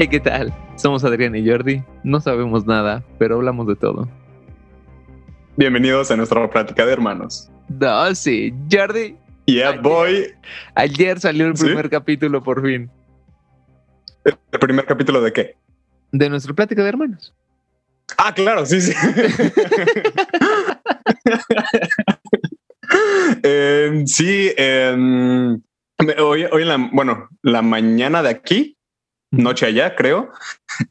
Hey, ¿qué tal? Somos Adrián y Jordi. No sabemos nada, pero hablamos de todo. Bienvenidos a nuestra plática de hermanos. No, sí, Jordi. Yeah, Ayer. boy. Ayer salió el ¿Sí? primer capítulo por fin ¿El primer capítulo de qué? de nuestra plática de hermanos. Ah, claro, sí, sí. Em, sí, em, hoy, hoy en la, bueno, la mañana de aquí, noche allá, creo,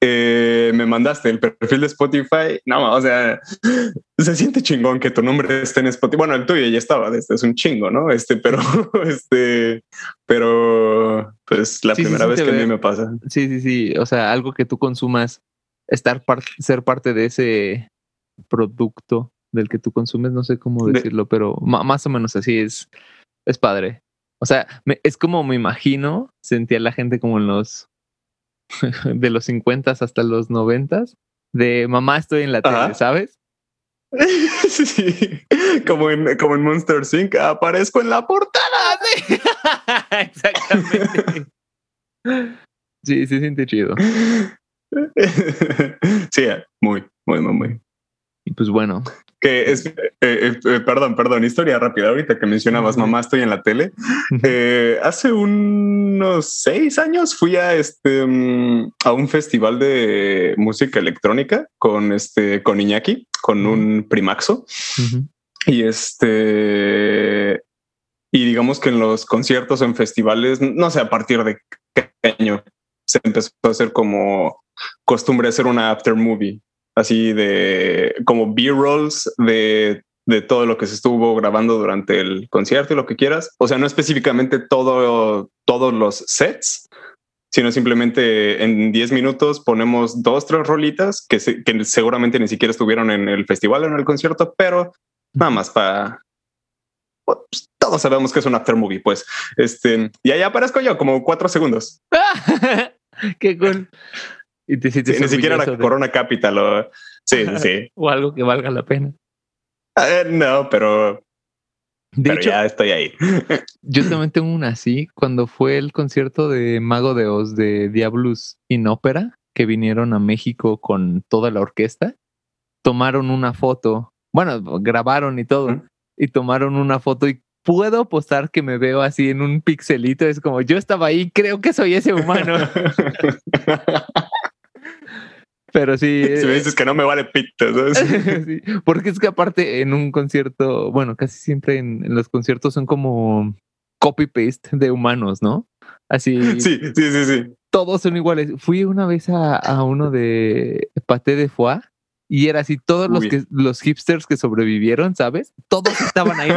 eh, me mandaste el perfil de Spotify. No, o sea, se siente chingón que tu nombre esté en Spotify. Bueno, el tuyo ya estaba, este es un chingo, ¿no? Este, pero, este, pero, pues la Sí, primera sí, vez que a mí me pasa. Sí, sí, sí. O sea, algo que tú consumas, estar par- ser parte de ese producto del que tú consumes, no sé cómo De- decirlo, pero más o menos así es, es padre. O sea, me- es como me imagino, sentía la gente como en los de los 50 hasta los 90 de mamá estoy en la Ajá. tele, ¿sabes? Sí, como en, como en Monster Inc. aparezco en la portada. Exactamente. Sí, se siente chido. Sí, muy, muy, muy, muy. Y pues bueno, Que es, eh, eh, eh, perdón, perdón, historia rápida. Ahorita que mencionabas, mamá, estoy en la tele. Eh, hace unos seis años fui a este mm, a un festival de música electrónica con este con Iñaki, con un primaxo. Y este, y digamos que en los conciertos, en festivales, no sé a partir de qué año se empezó a hacer como costumbre hacer una after movie, así de como B-rolls de, de todo lo que se estuvo grabando durante el concierto y lo que quieras. O sea, no específicamente todo, todos los sets, sino simplemente en 10 minutos ponemos dos, tres rolitas que, se- que seguramente ni siquiera estuvieron en el festival o en el concierto, pero nada más para pues, todos sabemos que es un after movie, pues. Este, y ahí aparezco yo como cuatro segundos. Qué cool. Y te Sí, sientes ni siquiera de- Corona Capital o sí, sí, sí. o algo que valga la pena. Eh, no, pero, De pero hecho, ya estoy ahí. yo también tengo una así. Cuando fue el concierto de Mago de Oz de Diablus in Ópera, que vinieron a México con toda la orquesta, tomaron una foto. Bueno, grabaron y todo. Y tomaron una foto y puedo apostar que me veo así en un pixelito. Es como yo estaba ahí, creo que soy ese humano. Pero sí. si me eh, dices que no me vale pito, ¿sabes? Sí, porque es que aparte en un concierto, bueno, casi siempre en, en los conciertos son como copy-paste de humanos, ¿no? Así, Sí, sí, sí, sí. todos son iguales. Fui una vez a, a uno de Paté de Foie y era así, todos los, que, los hipsters que sobrevivieron, ¿sabes? Todos estaban ahí.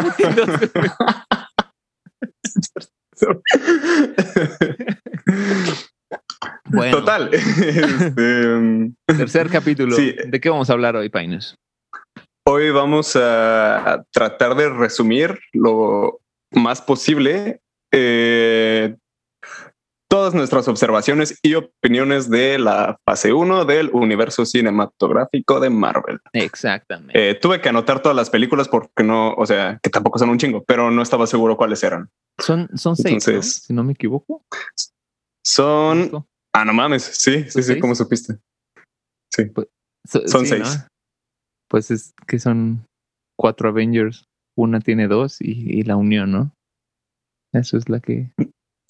Bueno, Total. Este, tercer capítulo. Sí. ¿De qué vamos a hablar hoy, Painus? Hoy vamos a tratar de resumir lo más posible eh, todas nuestras observaciones y opiniones de la fase 1 del universo cinematográfico de Marvel. Exactamente. Eh, tuve que anotar todas las películas porque no, o sea, que tampoco son un chingo, pero no estaba seguro cuáles eran. son, son seis, ¿no? entonces- si no me equivoco. Son, ah, no mames, sí, sí, ¿Son sí? ¿cómo supiste? So- Son sí, seis. ¿no? Pues es que son cuatro Avengers. Una tiene dos y, y la unión, ¿no? Eso es la que.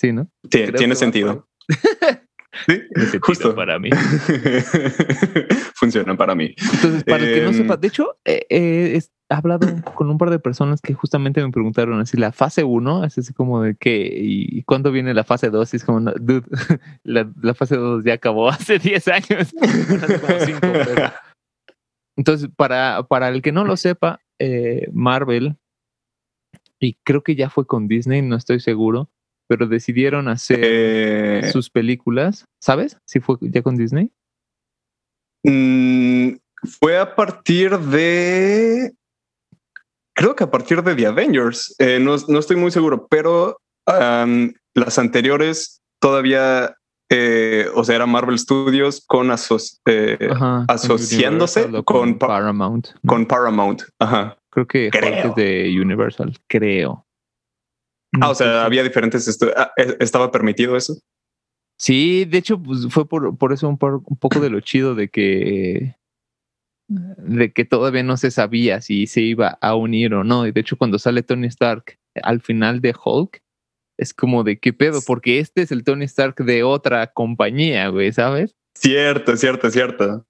Sí, ¿no? Tiene sentido. Sí, sentido justo. para mí. Funcionan para mí. Entonces, para el que no Em, sepa, de hecho, eh, eh, es- hablado con un par de personas que justamente me preguntaron así, la fase 1, es así como de qué y cuándo viene la fase 2, y es como, no, dude, la, la fase 2 ya acabó hace 10 años. Bueno, hace como cinco, pero- Entonces, para, para el que no lo sepa, eh, Marvel, y creo que ya fue con Disney, no estoy seguro, pero decidieron hacer Eh, sus películas, ¿sabes? Si fue ya con Disney. mm, fue a partir de. Creo que a partir de The Avengers. Eh, no, no estoy muy seguro, pero las anteriores todavía. eh, o sea, era Marvel Studios con aso- eh, Ajá, asociándose con Pa- Paramount. ¿no? con Paramount. Ajá. creo que Creo. De Universal, creo. Ah, o sea, había diferentes. estu- ah, eh, ¿Estaba permitido eso? Sí, de hecho, pues fue por, por eso un, un poco de lo chido de que de que todavía no se sabía si se iba a unir o no. Y de hecho, cuando sale Tony Stark al final de Hulk, es como de qué pedo, porque este es el Tony Stark de otra compañía, güey, ¿sabes? Cierto, cierto, cierto.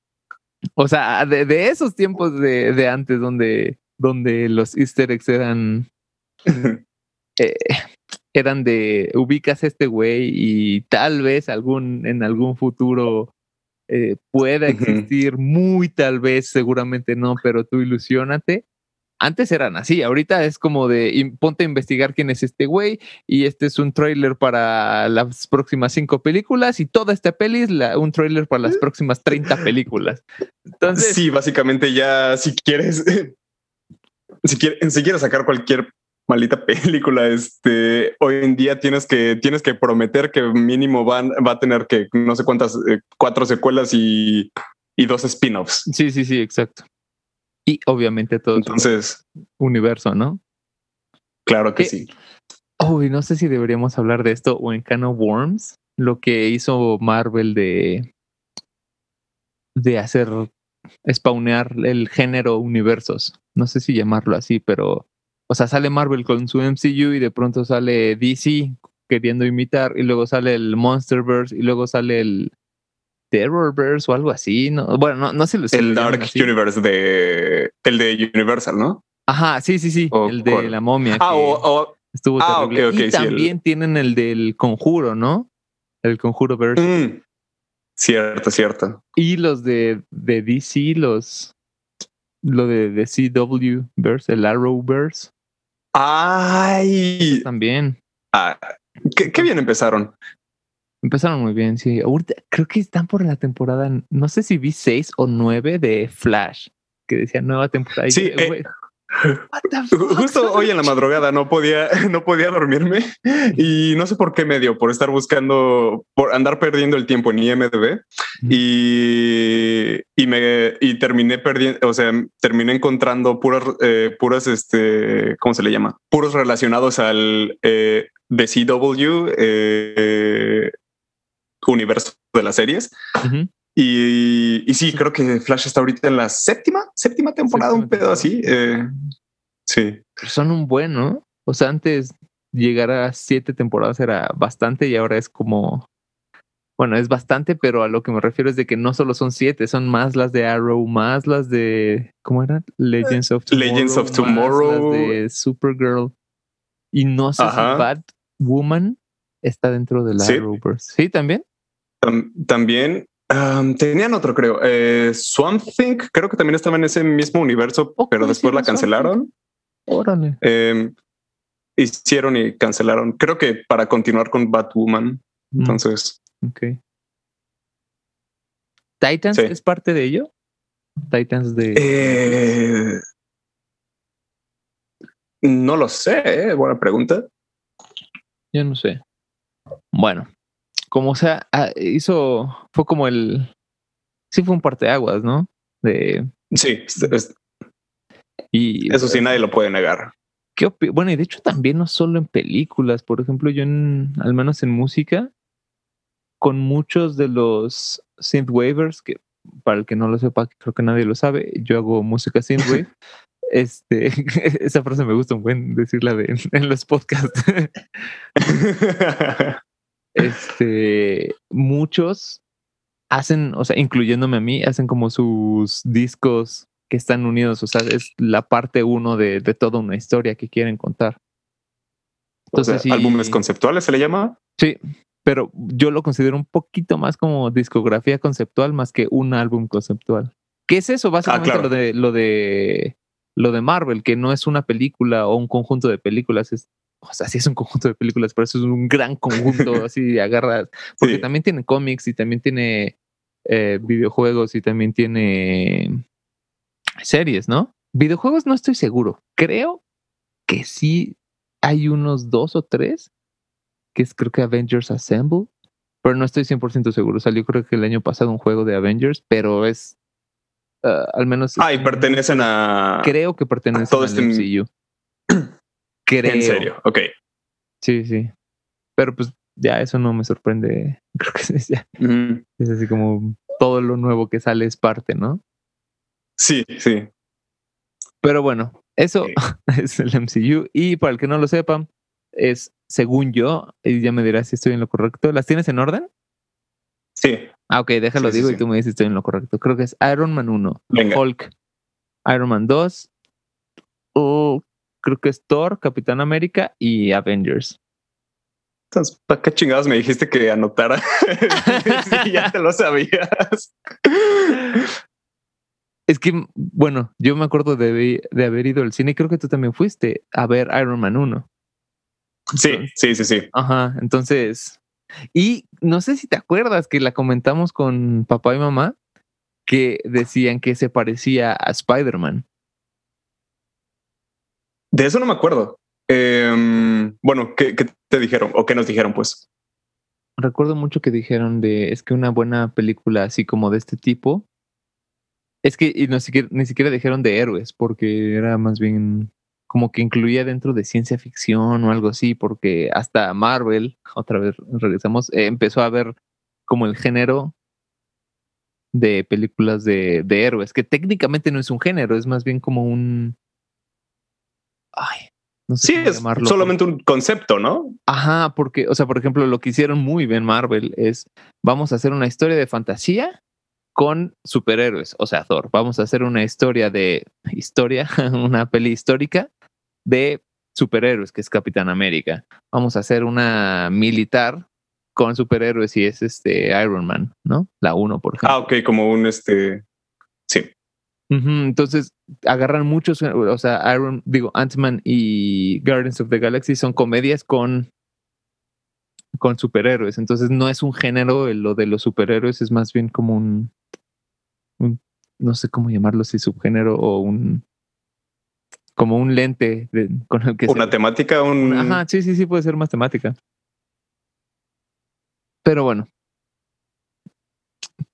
O sea, de, esos tiempos de, de, antes donde, donde los easter eggs eran... eh, eran de ubicas a este güey y tal vez algún en algún futuro eh, pueda existir, muy tal vez, seguramente no, pero tú ilusionate. Antes eran así, ahorita es como de ponte a investigar quién es este güey y este es un trailer para las próximas cinco películas y toda esta peli es un trailer para las próximas 30 películas. Entonces, sí, básicamente ya si quieres, si quieres, si quieres sacar cualquier maldita película. Este, hoy en día tienes que, tienes que prometer que mínimo van, va a tener que no sé cuántas, eh, cuatro secuelas y, y dos spin-offs. Sí, sí, sí, exacto. Y obviamente todo. Entonces, universo, ¿no? Claro que sí. Uy, no sé si deberíamos hablar de esto o en Can of Worms, lo que hizo Marvel de, de hacer spawnear el género universos. No sé si llamarlo así, pero o sea, sale Marvel con su MCU y de pronto sale DC queriendo imitar y luego sale el Monsterverse y luego sale el Terrorverse o algo así, ¿no? Bueno, no, no sé lo El Dark Universe de el de Universal, ¿no? Ajá, sí, sí, sí, el de la momia. Ah, o, estuvo ah, terrible. y también tienen el del Conjuro, ¿no? El Conjuro Verse. Mm, cierto, cierto. Y los de, de DC, los lo de, de CW Verse, el Arrowverse. Ay. También. Ah, qué, bien empezaron. Empezaron muy bien, sí. creo que están por la temporada, no sé si vi seis o nueve de Flash, que decía nueva temporada. Sí, eh, Justo hoy en la madrugada no podía, no podía dormirme y no sé por qué me dio, por estar buscando, por andar perdiendo el tiempo en IMDB y, y me y terminé perdiendo, o sea, terminé encontrando puras, eh, puras, este, ¿cómo se le llama? Puros relacionados al eh, CW eh, universo de las series. Y, y, sí, creo que Flash está ahorita en la séptima, séptima temporada, un pedo así. Eh, sí. son un buen, ¿no? O sea, antes llegar a siete temporadas era bastante y ahora es como. Bueno, es bastante, pero a lo que me refiero es de que no solo son siete, son más las de Arrow, más las de. ¿Cómo era? Legends of Tomorrow. Legends of Tomorrow. Las de Supergirl. Y no sé si Batwoman está dentro de la Arrowverse. Sí, también. también tenían otro, creo. Eh, Swamp Thing, creo que también estaba en ese mismo universo, pero después la cancelaron. Órale. Em, hicieron y cancelaron. Creo que para continuar con Batwoman. Mm. Entonces. Ok. ¿Titans es parte de ello? Titans de. Eh, no lo sé, eh, buena pregunta. Yo no sé. Bueno, como sea, ah, hizo, fue como el, sí fue un parteaguas, ¿no? De... Sí, y eso sí nadie lo puede negar. ¿Qué bueno, y de hecho también no solo en películas, por ejemplo, yo en, al menos en música, con muchos de los synthwavers, que para el que no lo sepa, creo que nadie lo sabe, yo hago música synthwave. este, esa frase me gusta un buen decirla de, en los podcasts. este, muchos hacen, o sea, incluyéndome a mí, hacen como sus discos que están unidos, o sea, es la parte uno de, toda una historia que quieren contar. Entonces, álbumes conceptuales se le llama. Sí, pero yo lo considero un poquito más como discografía conceptual más que un álbum conceptual. ¿Qué es eso? Básicamente ah, lo de lo de lo de Marvel, que no es una película o un conjunto de películas, es o sea, sí es un conjunto de películas, pero eso es un gran conjunto, así agarras, porque también tiene cómics y también tiene eh, videojuegos y también tiene series, ¿no? Videojuegos no estoy seguro. Creo que sí hay unos dos o tres, que es creo que Avengers Assemble, pero no estoy 100% seguro. Salió creo que el año pasado un juego de Avengers, pero es ah, al menos... Ah, y pertenecen a... Creo que pertenecen a todo este MCU. En serio, ok. Sí, sí. Pero pues ya eso no me sorprende. Creo que es, ya, es así como todo lo nuevo que sale es parte, ¿no? Sí, sí. Pero bueno, eso es el MCU. Y para el que no lo sepa, es según yo, y ya me dirás si estoy en lo correcto. ¿Las tienes en orden? Sí. Ah, ok, déjalo digo y tú me dices si estoy en lo correcto. Creo que es Iron Man 1, Hulk, Iron Man 2, o creo que es Thor, Capitán América y Avengers. Entonces, ¿para qué chingados me dijiste que anotara? ya te lo sabías. Es que, bueno, yo me acuerdo de, de, haber ido al cine y creo que tú también fuiste a ver Iron Man 1. Sí, sí, sí, sí. Ajá, entonces, y no sé si te acuerdas que la comentamos con papá y mamá, que decían que se parecía a Spider-Man. De eso no me acuerdo. Em, bueno, ¿qué, te dijeron o qué nos dijeron, pues? Recuerdo mucho que dijeron de es que una buena película así como de este tipo. Es que y no, siquiera, ni siquiera dijeron de héroes, porque era más bien como que incluía dentro de ciencia ficción o algo así, porque hasta Marvel, otra vez regresamos, empezó a ver como el género de películas de, de héroes, que técnicamente no es un género, es más bien como un... Ay, sí, es solamente un concepto, ¿no? Ajá, porque, o sea, por ejemplo, lo que hicieron muy bien Marvel es, vamos a hacer una historia de fantasía con superhéroes, o sea, Thor. Vamos a hacer una historia de historia, una peli histórica de superhéroes, que es Capitán América. Vamos a hacer una militar con superhéroes y es este Iron Man, ¿no? La 1, por ejemplo. Ah, ok, como un este. Sí. Entonces, agarran muchos, o sea, Iron, digo, Ant-Man y Guardians of the Galaxy son comedias con, con superhéroes. Entonces, no es un género, lo de los superhéroes es más bien como un, no sé cómo llamarlo, si subgénero o un, como un lente con el que... Una temática, un... Ajá, sí, sí, sí, puede ser más temática. Pero bueno.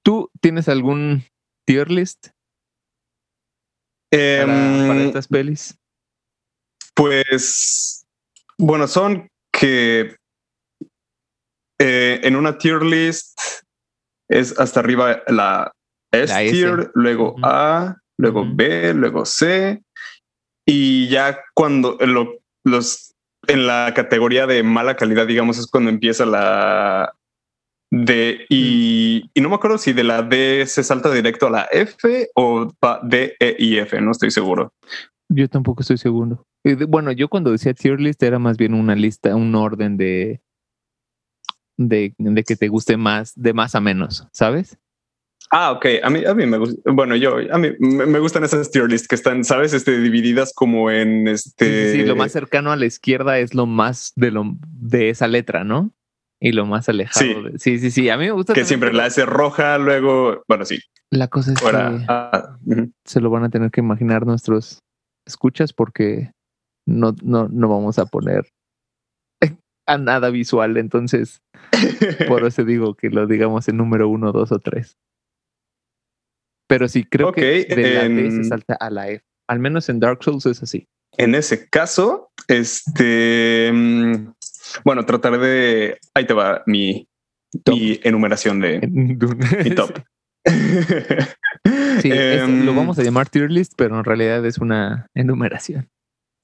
¿Tú tienes algún tier list para, em, estas pelis? Pues, bueno, son que eh, en una tier list es hasta arriba la S, tier, luego A, luego B, luego C. Y ya cuando los en la categoría de mala calidad, digamos, es cuando empieza la D y, y, no me acuerdo si de la D se salta directo a la F o D, E y F, no estoy seguro. Yo tampoco estoy seguro. Bueno, yo cuando decía tier list era más bien una lista, un orden de, de, de que te guste más, de más a menos, ¿sabes? Ah, ok. A mí, a mí me gusta. Bueno, yo, a mí me gustan esas tier lists que están, sabes, este, divididas como en este. Sí, lo más cercano a la izquierda es lo más de lo de esa letra, ¿no? Y lo más alejado. Sí, sí, sí, sí. A mí me gusta. Que siempre la hace roja, luego, bueno, sí. La cosa es que ah, se lo van a tener que imaginar nuestros escuchas porque no, no, no vamos a poner a nada visual. Entonces, por eso digo que lo digamos en número uno, dos o tres. Pero sí, creo que de la D se salta a la F. Al menos en Dark Souls es así. En ese caso, este. Bueno, trataré de. Ahí te va mi, mi enumeración de mi top. sí, lo em, vamos a llamar tier list, pero en realidad es una enumeración.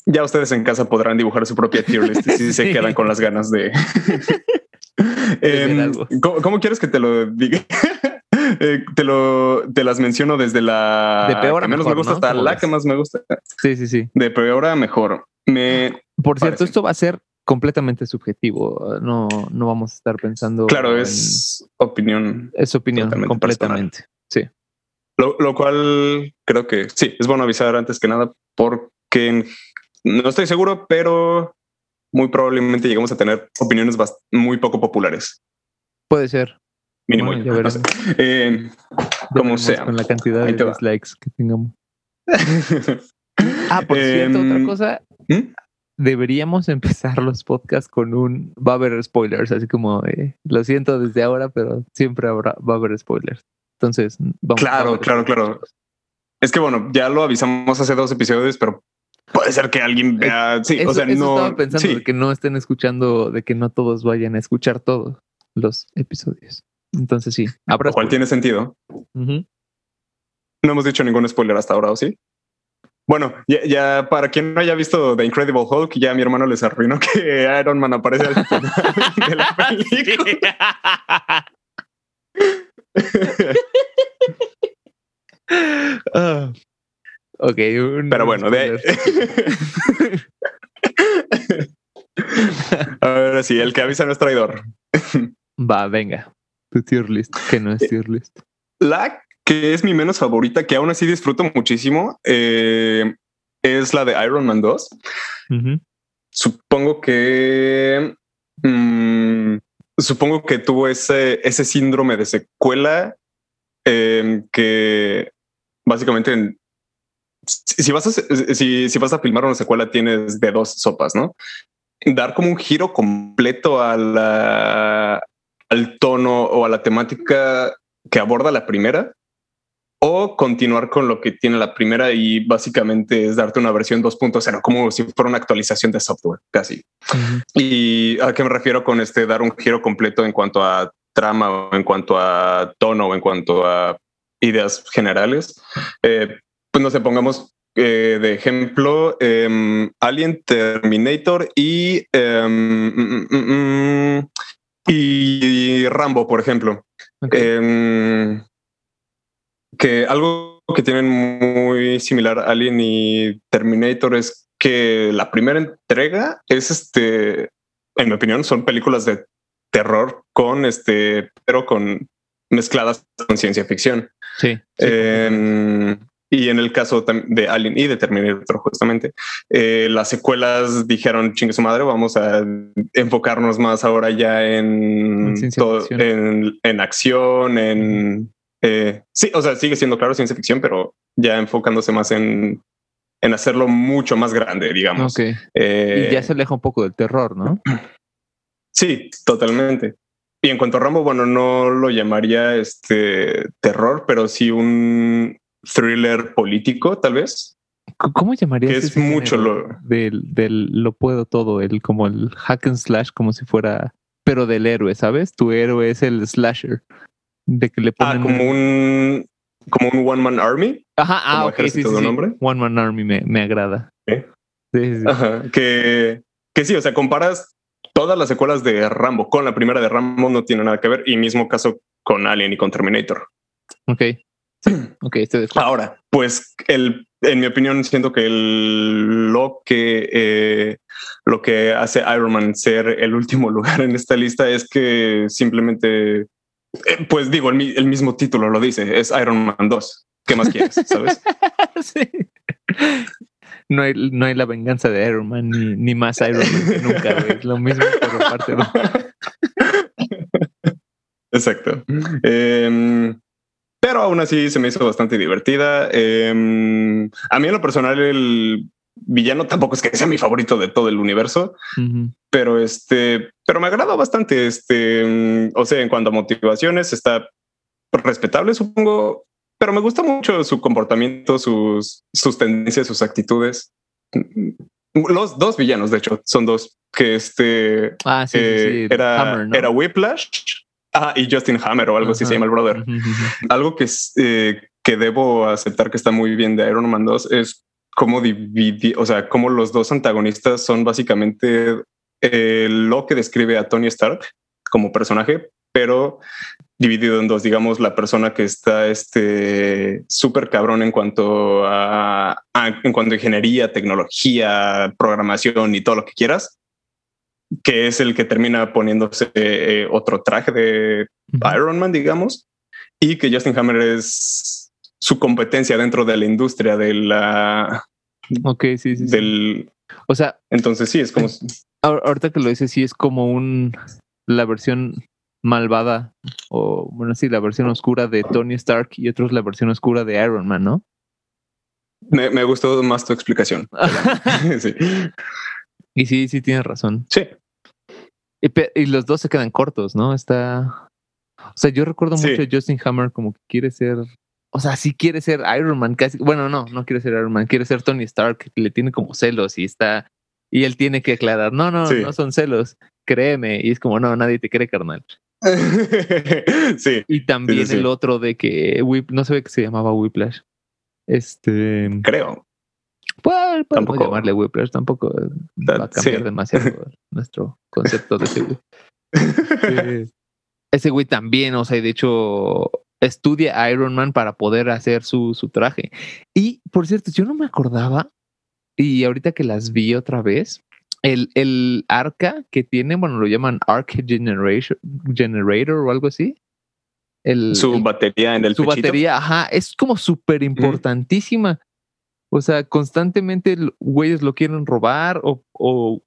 Ya ustedes en casa podrán dibujar su propia tier list si se quedan con las ganas de. Em, ¿cómo, quieres que te lo diga? Eh, te lo te las menciono desde la de peor que menos me gusta hasta la que más me gusta. Sí, sí, sí. De peor a mejor. Me Por cierto, esto va a ser completamente subjetivo. No, no vamos a estar pensando. Claro, es opinión. Es opinión completamente. Sí. Lo, lo, cual creo que sí, es bueno avisar antes que nada porque no estoy seguro, pero muy probablemente llegamos a tener opiniones muy poco populares. Puede ser. Mínimo. Eh, como sea. Con la cantidad de dislikes que tengamos. ah, por cierto, otra em, cosa. ¿Mm? Deberíamos empezar los podcasts con un. Va a haber spoilers, así como lo siento desde ahora, pero siempre habrá, va a haber spoilers. Entonces, vamos. Claro, claro, claro. Es que bueno, ya lo avisamos hace dos episodios, pero puede ser que alguien vea. Sí, Eso, o sea, eso no. estaba pensando sí. de que no estén escuchando, de que no todos vayan a escuchar todos los episodios. Entonces sí, habrá. Lo cual tiene sentido. No hemos dicho ningún spoiler hasta ahora, ¿o sí? Bueno, ya, ya para quien no haya visto The Incredible Hulk, ya mi hermano les arruinó que Iron Man aparece al final de la película. Ah. ok, un- Pero bueno, de. Ahora sí, el que avisa no es traidor. Va, venga. Tu tier list, que no es tier list. La que es mi menos favorita, que aún así disfruto muchísimo, eh, es la de Iron Man 2. Ujú. Supongo que mm, supongo que tuvo ese, ese síndrome de secuela eh, que básicamente en- si, si vas a si, si vas a filmar una secuela tienes de dos sopas, ¿no? Dar como un giro completo a la, al tono o a la temática que aborda la primera o continuar con lo que tiene la primera y básicamente es darte una versión 2.0 como si fuera una actualización de software casi. ¿Y a qué me refiero con este dar un giro completo en cuanto a trama o en cuanto a tono o en cuanto a ideas generales? Eh, pues no sé, pongamos eh, de ejemplo em, Alien, Terminator y, em, mm, mm, mm, y Rambo, por ejemplo. Ok. Que algo que tienen muy similar Alien y Terminator es que la primera entrega es este, en mi opinión, son películas de terror con este, pero con mezcladas con ciencia ficción. sí. sí. Em, y en el caso de Alien y de Terminator, justamente, eh, las secuelas dijeron, chingue su madre, vamos a enfocarnos más ahora ya en, todo- en, en acción, en... eh, sí, o sea, sigue siendo claro ciencia ficción, pero ya enfocándose más en, en hacerlo mucho más grande, digamos. Ok. Eh, Y ya se aleja un poco del terror, ¿no? Sí, totalmente. Y en cuanto a Rambo, bueno, no lo llamaría este terror, pero sí un thriller político, tal vez. ¿Cómo llamarías Que es ese mucho lo- del, del lo puedo todo, el como el hack and slash, como si fuera, pero del héroe, ¿sabes? Tu héroe es el slasher. De que le Ah, ponen como un como un one man army. Ajá, ah, ok, sí, sí. One Man Army me, me agrada. ¿Eh? Sí, sí. Ajá, que que sí, o sea, comparas todas las secuelas de Rambo con la primera de Rambo no tiene nada que ver y mismo caso con Alien y con Terminator. Ok. Ok, estoy de acuerdo. Ahora, pues el, en mi opinión, siento que el- lo que eh, lo que hace Iron Man ser el último lugar en esta lista es que simplemente, eh, pues digo, el, mi- el mismo título lo dice, es Iron Man 2. ¿Qué más quieres? ¿Sabes? Sí. No hay, no hay la venganza de Iron Man ni, ni más Iron Man que nunca, güey. Es lo mismo, pero aparte no. Exacto. Em, pero aún así se me hizo bastante divertida. Em, a mí en lo personal el villano tampoco es que sea mi favorito de todo el universo. Pero este, pero me agrada bastante. Este, mm, o sea, en cuanto a motivaciones, está respetable, supongo, pero me gusta mucho su comportamiento, sus, sus tendencias, sus actitudes. Mm, Los dos villanos, de hecho, son dos que este Ah, sí, eh, sí. era, Hammer, ¿no? era Whiplash ah, y Justin Hammer o algo así se llama el brother. Algo que, es, eh, que debo aceptar que está muy bien de Iron Man 2 es cómo dividir, o sea, cómo los dos antagonistas son básicamente eh, lo que describe a Tony Stark como personaje, pero dividido en dos, digamos, la persona que está este súper cabrón en cuanto a, a- en cuanto a ingeniería, tecnología, programación y todo lo que quieras, que es el que termina poniéndose eh, otro traje de. Iron Man, digamos, y que Justin Hammer es su competencia dentro de la industria de la Ok, sí, sí, sí. del O sea, entonces sí es como ahor- ahorita que lo dices, sí es como un la versión malvada, o bueno, sí, la versión oscura de Tony Stark y otro es la versión oscura de Iron Man, ¿no? me, me gustó más tu explicación. sí. y sí, sí tienes razón. sí, Y, y los dos se quedan cortos, ¿no? Está. O sea, yo recuerdo Sí. mucho a Justin Hammer como que quiere ser o sea, sí quiere ser Iron Man, casi, bueno, no, no quiere ser Iron Man, quiere ser Tony Stark, que le tiene como celos y está, y él tiene que aclarar, no, no, Sí. no son celos, créeme, y es como, no, nadie te cree, carnal. sí, Y también sí. el otro de que, Whip, no sé que se llamaba Whiplash. Este, creo. pues, Tampoco- llamarle Whiplash, tampoco va a cambiar Sí. demasiado nuestro concepto de ese güey. Eh, ese güey también, o sea, y de hecho estudia a Iron Man para poder hacer su, su traje. Y por cierto, yo no me acordaba, y ahorita que las vi otra vez, el, el arca que tiene, bueno, lo llaman Arc Generation, Generator o algo así. El, Su el- batería en el su pechito. batería, ajá, es como súper importantísima. O sea, constantemente güeyes lo quieren robar o, o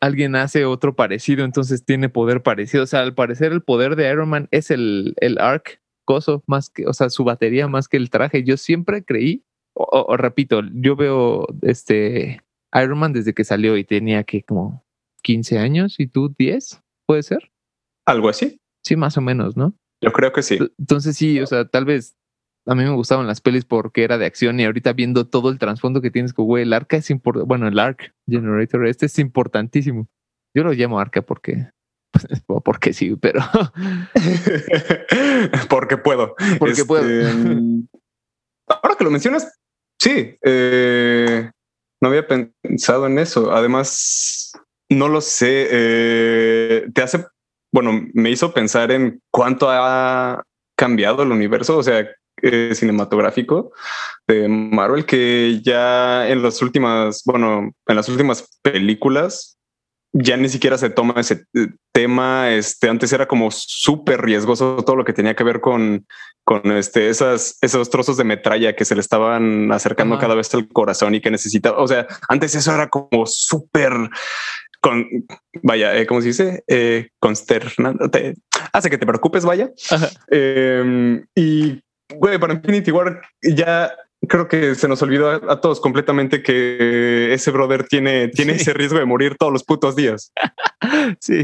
alguien hace otro parecido, entonces tiene poder parecido. O sea, al parecer el poder de Iron Man es el, el arc coso, más que, o sea, su batería más que el traje. Yo siempre creí, o, o- o repito, yo veo este Iron Man desde que salió y tenía que como 15 años y tú 10, ¿puede ser? Algo así. Sí, más o menos, ¿no? Yo creo que sí. Entonces sí, o sea, tal vez a mí me gustaban las pelis porque era de acción y ahorita viendo todo el trasfondo que tienes con güey, el arca es importante, bueno, el arc generator este es importantísimo. Yo lo llamo arca porque porque sí, pero Porque puedo. porque Este, puedo. Ahora que lo mencionas, sí. eh, no había pensado en eso. Además, no lo sé. eh, te hace, bueno, me hizo pensar en cuánto ha cambiado el universo, o sea, eh, cinematográfico de Marvel, que ya en las últimas, bueno, en las últimas películas ya ni siquiera se toma ese eh, tema. Este antes era como súper riesgoso todo lo que tenía que ver con, con este, esas, esos trozos de metralla que se le estaban acercando Ajá. cada vez al corazón y que necesitaba. O sea, antes eso era como súper con vaya, eh, ¿cómo se dice? Eh, consternante. Te- hace que te preocupes, vaya. Eh, y güey, para Infinity War ya creo que se nos olvidó a, a todos completamente que ese brother tiene, tiene Sí. ese riesgo de morir todos los putos días. Sí.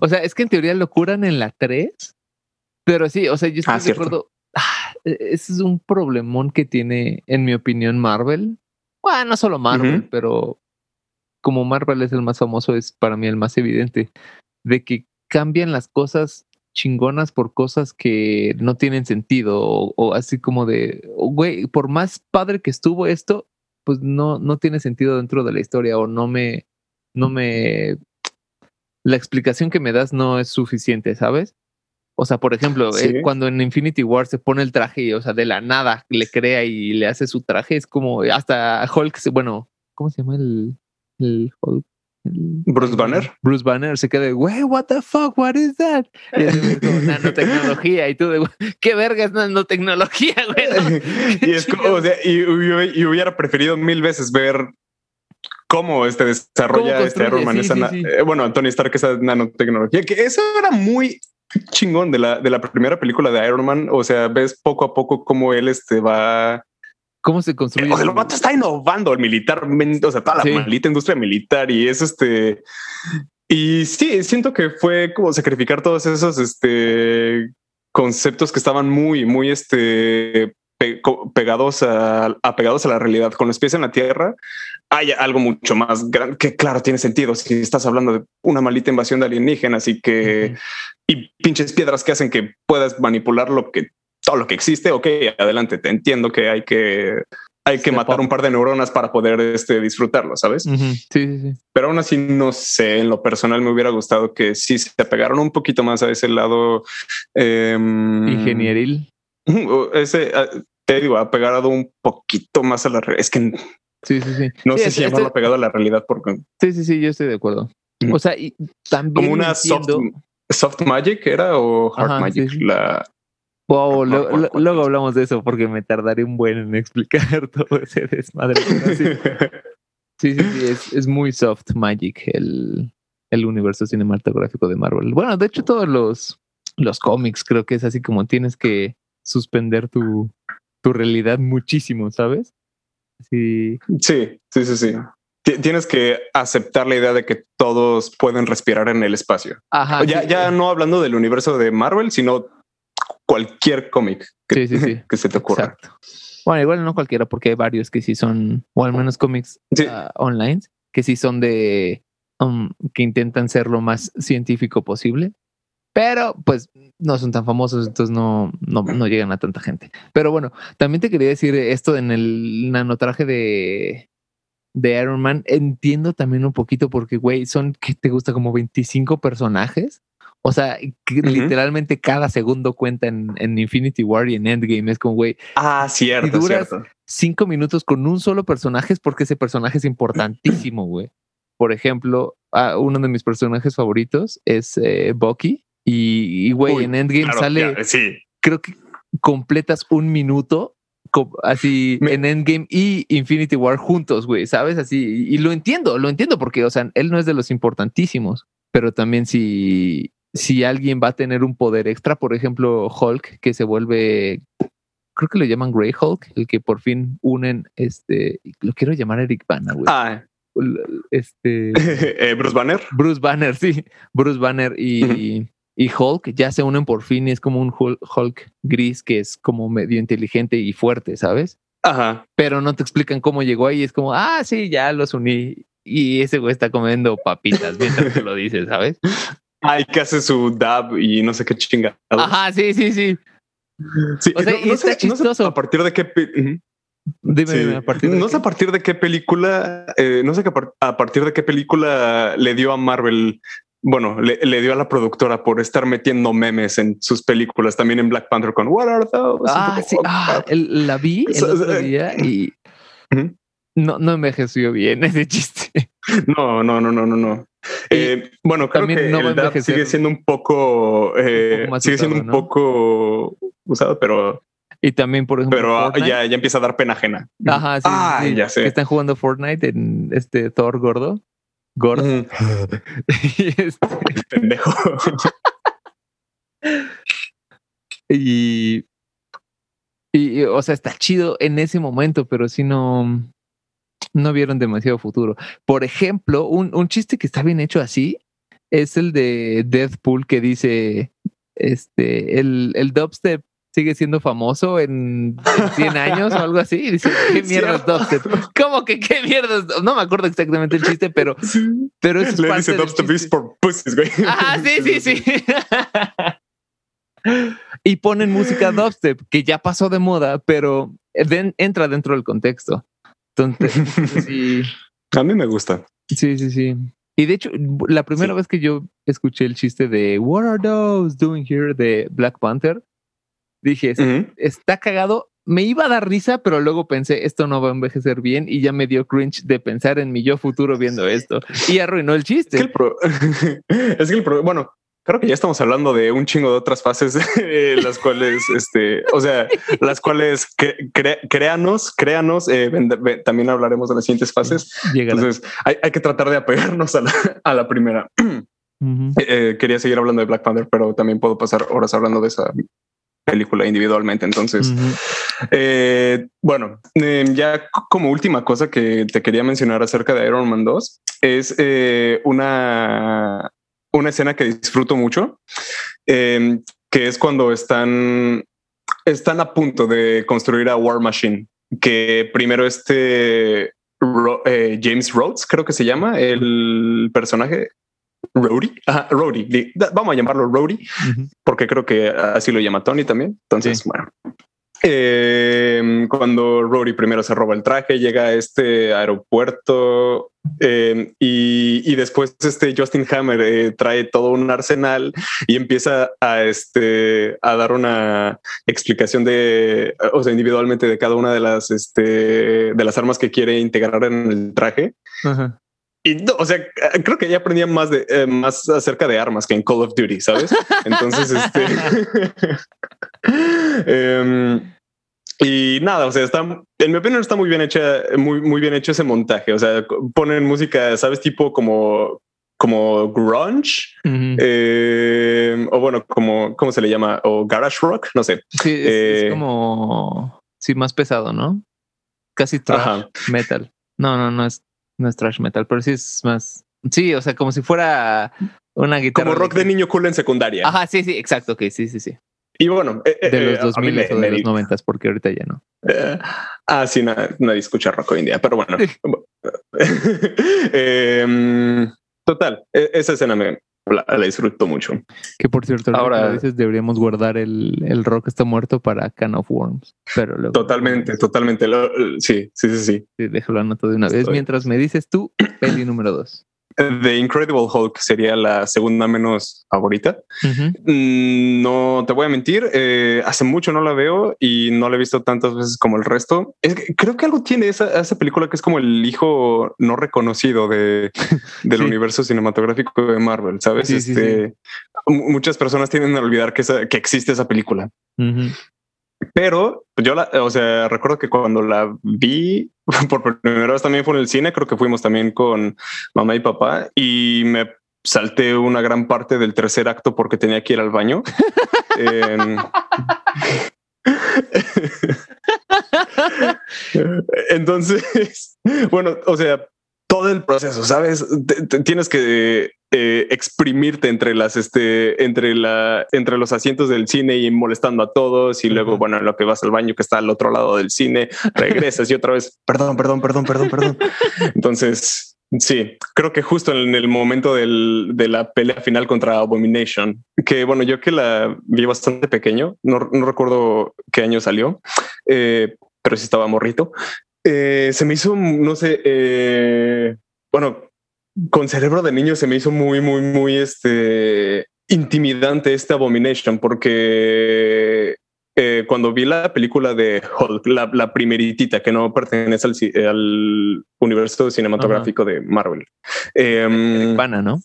O sea, es que en teoría lo curan en la 3, pero sí, o sea, yo estoy Ah, de acuerdo. Ah, e- ese es un problemón que tiene, en mi opinión, Marvel. Bueno, no solo Marvel, pero como Marvel es el más famoso, es para mí el más evidente, de que cambian las cosas chingonas por cosas que no tienen sentido o, o así como de, oh, güey, por más padre que estuvo esto, pues no, no tiene sentido dentro de la historia o no me, no me, la explicación que me das no es suficiente, ¿sabes? O sea, por ejemplo, Sí. eh, cuando en Infinity War se pone el traje, y, o sea, de la nada le crea y le hace su traje, es como hasta Hulk, bueno, ¿cómo se llama el, el Hulk? Bruce Banner. Bruce Banner se queda de, güey, what the fuck, what is that? Y como nanotecnología y tú de, "Güey, ¿qué verga es nanotecnología, güey? Y es como, o sea, y, hubi- y hubiera preferido mil veces ver cómo este desarrolla Cómo este Iron Man, esa sí, sí. eh, bueno, Tony Stark, esa nanotecnología, que eso era muy chingón de la, de la primera película de Iron Man. O sea, ves poco a poco cómo él este va. ¿Cómo se construye? O sea, el vato está innovando el militar, o sea, toda la Sí. maldita industria militar y es este. Y sí, siento que fue como sacrificar todos esos este conceptos que estaban muy, muy este pe- pegados a, apegados a la realidad. Con los pies en la tierra hay algo mucho más grande que, claro, tiene sentido si estás hablando de una maldita invasión de alienígenas y que Ujú. y pinches piedras que hacen que puedas manipular lo que todo lo que existe. Ok, adelante, te entiendo que hay que hay que matar un par de neuronas para poder este, disfrutarlo, sabes? Sí, sí, sí. Pero aún así, no sé, en lo personal me hubiera gustado que sí se apegaron un poquito más a ese lado. em, Ingenieril. Ese, te digo, apegado un poquito más a la realidad. Es que Sí, sí, sí. no Sí, sé es- si llamarlo este- apegado a la realidad porque Sí, sí, sí, yo estoy de acuerdo. O sea, y también como una soft, entiendo- soft magic era o hard Ajá, magic. sí. La, Wow, lo- lo- luego hablamos de eso porque me tardaré un buen en explicar todo ese desmadre. sí, sí, sí, sí, es, es muy soft magic el, el universo cinematográfico de Marvel. Bueno, de hecho, todos los, los cómics creo que es así como tienes que suspender tu, tu realidad muchísimo, ¿sabes? Sí, sí, sí, sí, sí. Ti- Tienes que aceptar la idea de que todos pueden respirar en el espacio. ajá. ya, sí, ya eh, no hablando del universo de Marvel, sino cualquier cómic que, Sí, sí, sí. que se te ocurra. Exacto. Bueno, igual no cualquiera, porque hay varios que sí son, o al menos cómics ah, online, que sí son de, um, que intentan ser lo más científico posible, pero pues no son tan famosos, entonces no, no, no llegan a tanta gente. Pero bueno, también te quería decir esto en el nanotraje de, de Iron Man. Entiendo también un poquito porque, güey, son, que te gusta? Como 25 personajes. O sea, literalmente cada segundo cuenta en, en Infinity War y en Endgame. Es como, güey, Ah, cierto, Y duras- cierto. cinco minutos con un solo personaje es porque ese personaje es importantísimo, güey. Por ejemplo, uno de mis personajes favoritos es eh, Bucky. Y, güey, en Endgame Claro, sale, ya, sí. creo que completas un minuto así Me- en Endgame y Infinity War juntos, güey, ¿sabes? Así, y, y lo entiendo, lo entiendo porque, o sea, él no es de los importantísimos, pero también si, si alguien va a tener un poder extra, por ejemplo, Hulk, que se vuelve, creo que lo llaman Grey Hulk, el que por fin unen, este, lo quiero llamar Eric Bana, güey. Ah, Este, eh, Bruce Banner. Bruce Banner, sí, Bruce Banner y, y Hulk ya se unen por fin y es como un Hul- Hulk gris que es como medio inteligente y fuerte, ¿sabes? Ajá. Pero no te explican cómo llegó ahí, es como, ah, sí, ya los uní y ese güey está comiendo papitas mientras te lo dices, ¿sabes? Ay, que hace su dab y no sé qué chingada. Ajá, sí, sí, sí. Sí, O sea, y está sé, chistoso. sé a partir de qué. Ujú. Dime, Sí. a partir de no qué? sé a partir de qué película, eh, no sé que a par- a partir de qué película le dio a Marvel, bueno, le, le dio a la productora por estar metiendo memes en sus películas, también en Black Panther con What are those? Ah, sí, "Oh, ah, crap". el- la vi el otro eh, día y Ujú. no, no envejeció bien ese chiste. No, no, no, no, no, no. Eh, bueno, creo que no el sigue siendo un poco, eh, poco sigue siendo un ¿no? poco usado, pero, Y también, por ejemplo, pero ah, Fortnite. ya, ya empieza a dar pena ajena. Ajá, sí, Ah, sí, ya sé. Que están jugando Fortnite en este Thor gordo. Gordo. Y, este, Pendejo. y, y, o sea, está chido en ese momento, pero sí no, no vieron demasiado futuro. Por ejemplo, un, un chiste que está bien hecho así es el de Deadpool que dice, este, el, el dubstep sigue siendo famoso en, en 100 años o algo así. Y dice, ¿qué mierda es dubstep? ¿Cómo que qué mierda es? No me acuerdo exactamente el chiste, pero, pero eso es Le parte dice Dubstep is for pussies, güey. Ajá, sí, sí, sí. y ponen música dubstep, que ya pasó de moda, pero den- entra dentro del contexto. Entonces, sí, A mí me gusta. sí, sí, sí. Y de hecho, la primera Sí. vez que yo escuché el chiste de What are those doing here de Black Panther, dije, está cagado. Me iba a dar risa, pero luego pensé, esto no va a envejecer bien y ya me dio cringe de pensar en mi yo futuro viendo esto y arruinó el Es que chiste. el pro- es que el pro- bueno, creo que ya estamos hablando de un chingo de otras fases, eh, las cuales, este, o sea, las cuales cre- cre- créanos, créanos, eh, ven- ven- también hablaremos de las siguientes fases. Entonces hay, hay que tratar de apegarnos a la, a la primera. Eh, quería seguir hablando de Black Panther, pero también puedo pasar horas hablando de esa película individualmente. Entonces. Eh, bueno, eh, ya como última cosa que te quería mencionar acerca de Iron Man 2 es eh, una, una escena que disfruto mucho, eh, que es cuando están, están a punto de construir a War Machine, que primero este Ro- eh, James Rhodes, creo que se llama el personaje. Ajá, da- Vamos a llamarlo Ujú. porque creo que así lo llama Tony también. Entonces, Sí. bueno. Eh, cuando Rory primero se roba el traje, llega a este aeropuerto eh, y, y después este Justin Hammer eh, trae todo un arsenal y empieza a este a dar una explicación de, o sea, individualmente de cada una de las este de las armas que quiere integrar en el traje. Ajá. Y no, o sea, creo que ya aprendía más de eh, más acerca de armas que en Call of Duty, ¿sabes? Entonces, este em, y nada, o sea, está en mi opinión está muy bien hecha, muy, muy bien hecho ese montaje. O sea, ponen música, sabes, tipo como como grunge eh, o bueno, como cómo se le llama o garage rock, no sé. Sí, es, es Eh, como sí, más pesado, ¿no? Casi trash Ajá. metal. No, no, no es, no es trash metal, pero sí es más. Sí, o sea, como si fuera una guitarra. Como rock de niño cool en secundaria. Ajá, sí, sí, exacto, que sí, sí, sí. Y bueno, eh, de los eh, mí 2000 me- o de me los di- 90 porque ahorita ya no. Eh, ah, sí, na- nadie escucha rock hoy en día, pero bueno. Em, total, e- esa escena me la, la disfruto mucho. Que por cierto, ahora dices, deberíamos guardar el, el rock está muerto para Can of Worms. Pero luego, Totalmente, totalmente. Lo- sí, sí, sí, sí. Sí, déjalo anoto de una vez. Mientras me dices tú, peli número dos. The Incredible Hulk sería la segunda menos favorita. Mm, No te voy a mentir, eh, hace mucho no la veo y no la he visto tantas veces como el resto. Es que creo que algo tiene esa, esa película que es como el hijo no reconocido de, del Sí. universo cinematográfico de Marvel, ¿sabes? Sí, este, mu- Muchas personas tienden a olvidar que, esa- que existe esa película. Pero yo la, o sea, recuerdo que cuando la vi por primera vez también fue en el cine, creo que fuimos también con mamá y papá y me salté una gran parte del tercer acto porque tenía que ir al baño. Em, Entonces, bueno, o sea, todo el proceso, sabes, tienes que eh, exprimirte entre las, este, entre la, entre los asientos del cine y molestando a todos. Y luego, Ujú. bueno, en lo que vas al baño que está al otro lado del cine, regresas y otra vez, perdón, perdón, perdón, perdón, perdón. Entonces, sí, creo que justo en el momento del, de la pelea final contra Abomination, que bueno, yo que la vi bastante pequeño, no, no recuerdo qué año salió, eh, pero sí estaba morrito. Eh, se me hizo, no sé, eh, bueno, con cerebro de niño se me hizo muy, muy, muy este intimidante este Abomination, porque eh, cuando vi la película de Hulk, la, la primeritita que no pertenece al, universo cinematográfico de Marvel. em, Pana, ¿no?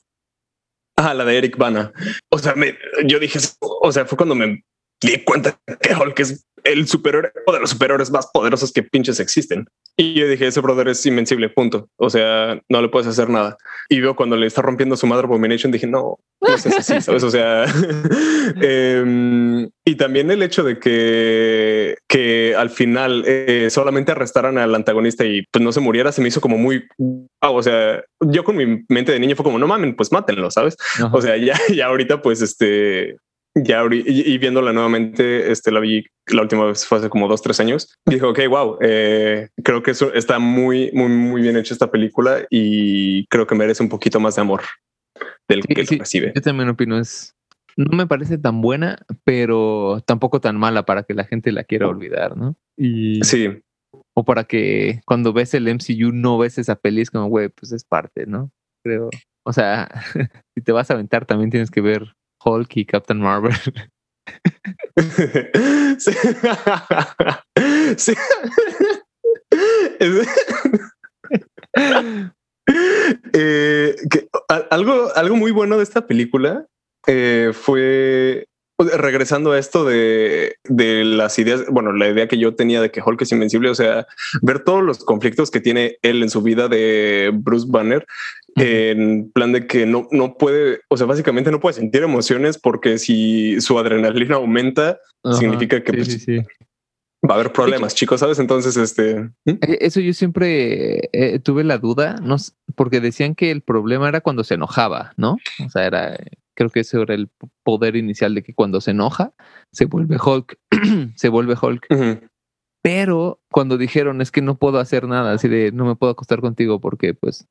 Ah, la de Eric Bana. O sea, me- yo dije, o sea, fue cuando me di cuenta que Hulk es el superhéroe o de los superhéroes más poderosos que pinches existen. Y yo dije, ese brother es invencible, punto. O sea, no le puedes hacer nada. Y veo cuando le está rompiendo su madre Abomination, dije, no, no es así, ¿sabes? O sea, em, y también el hecho de que, que al final eh, solamente arrestaran al antagonista y pues no se muriera, se me hizo como muy, o sea, yo con mi mente de niño fue como, no mamen, pues mátenlo, ¿sabes? Ajá. O sea, ya, ya ahorita, pues, este, ya y, y viéndola nuevamente, este, la vi la última vez fue hace como dos, tres años. Dijo, ok, wow, eh, creo que eso está muy, muy, muy bien hecha esta película y creo que merece un poquito más de amor del Sí, que sí, lo recibe. Yo también opino, es. No me parece tan buena, pero tampoco tan mala para que la gente la quiera olvidar, ¿no? Y, Sí, O para que cuando ves el MCU no ves esa peli, es como, güey, pues es parte, ¿no? Creo. O sea, si te vas a aventar, también tienes que ver Hulk y Captain Marvel. Eh, algo, algo muy bueno de esta película eh, fue sea, regresando a esto de, de las ideas, bueno, la idea que yo tenía de que Hulk es invencible, o sea, ver todos los conflictos que tiene él en su vida de Bruce Banner, en plan de que no, no puede, o sea, básicamente no puede sentir emociones porque si su adrenalina aumenta, Ajá, significa que sí, pues, sí, sí. va a haber problemas, chicos, ¿sabes? Entonces, este... ¿Mm? Eh, Eso yo siempre eh, tuve la duda, no porque decían que el problema era cuando se enojaba, ¿no? O sea, era, creo que ese era el poder inicial de que cuando se enoja se vuelve Hulk, se vuelve Hulk. Pero cuando dijeron es que no puedo hacer nada, así de no me puedo acostar contigo porque pues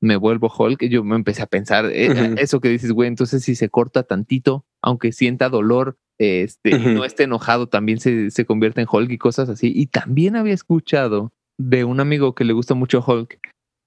me vuelvo Hulk, yo me empecé a pensar eh, eso que dices, güey, entonces si se corta tantito, aunque sienta dolor, este, y no esté enojado, también se, se convierte en Hulk y cosas así. Y también había escuchado de un amigo que le gusta mucho Hulk,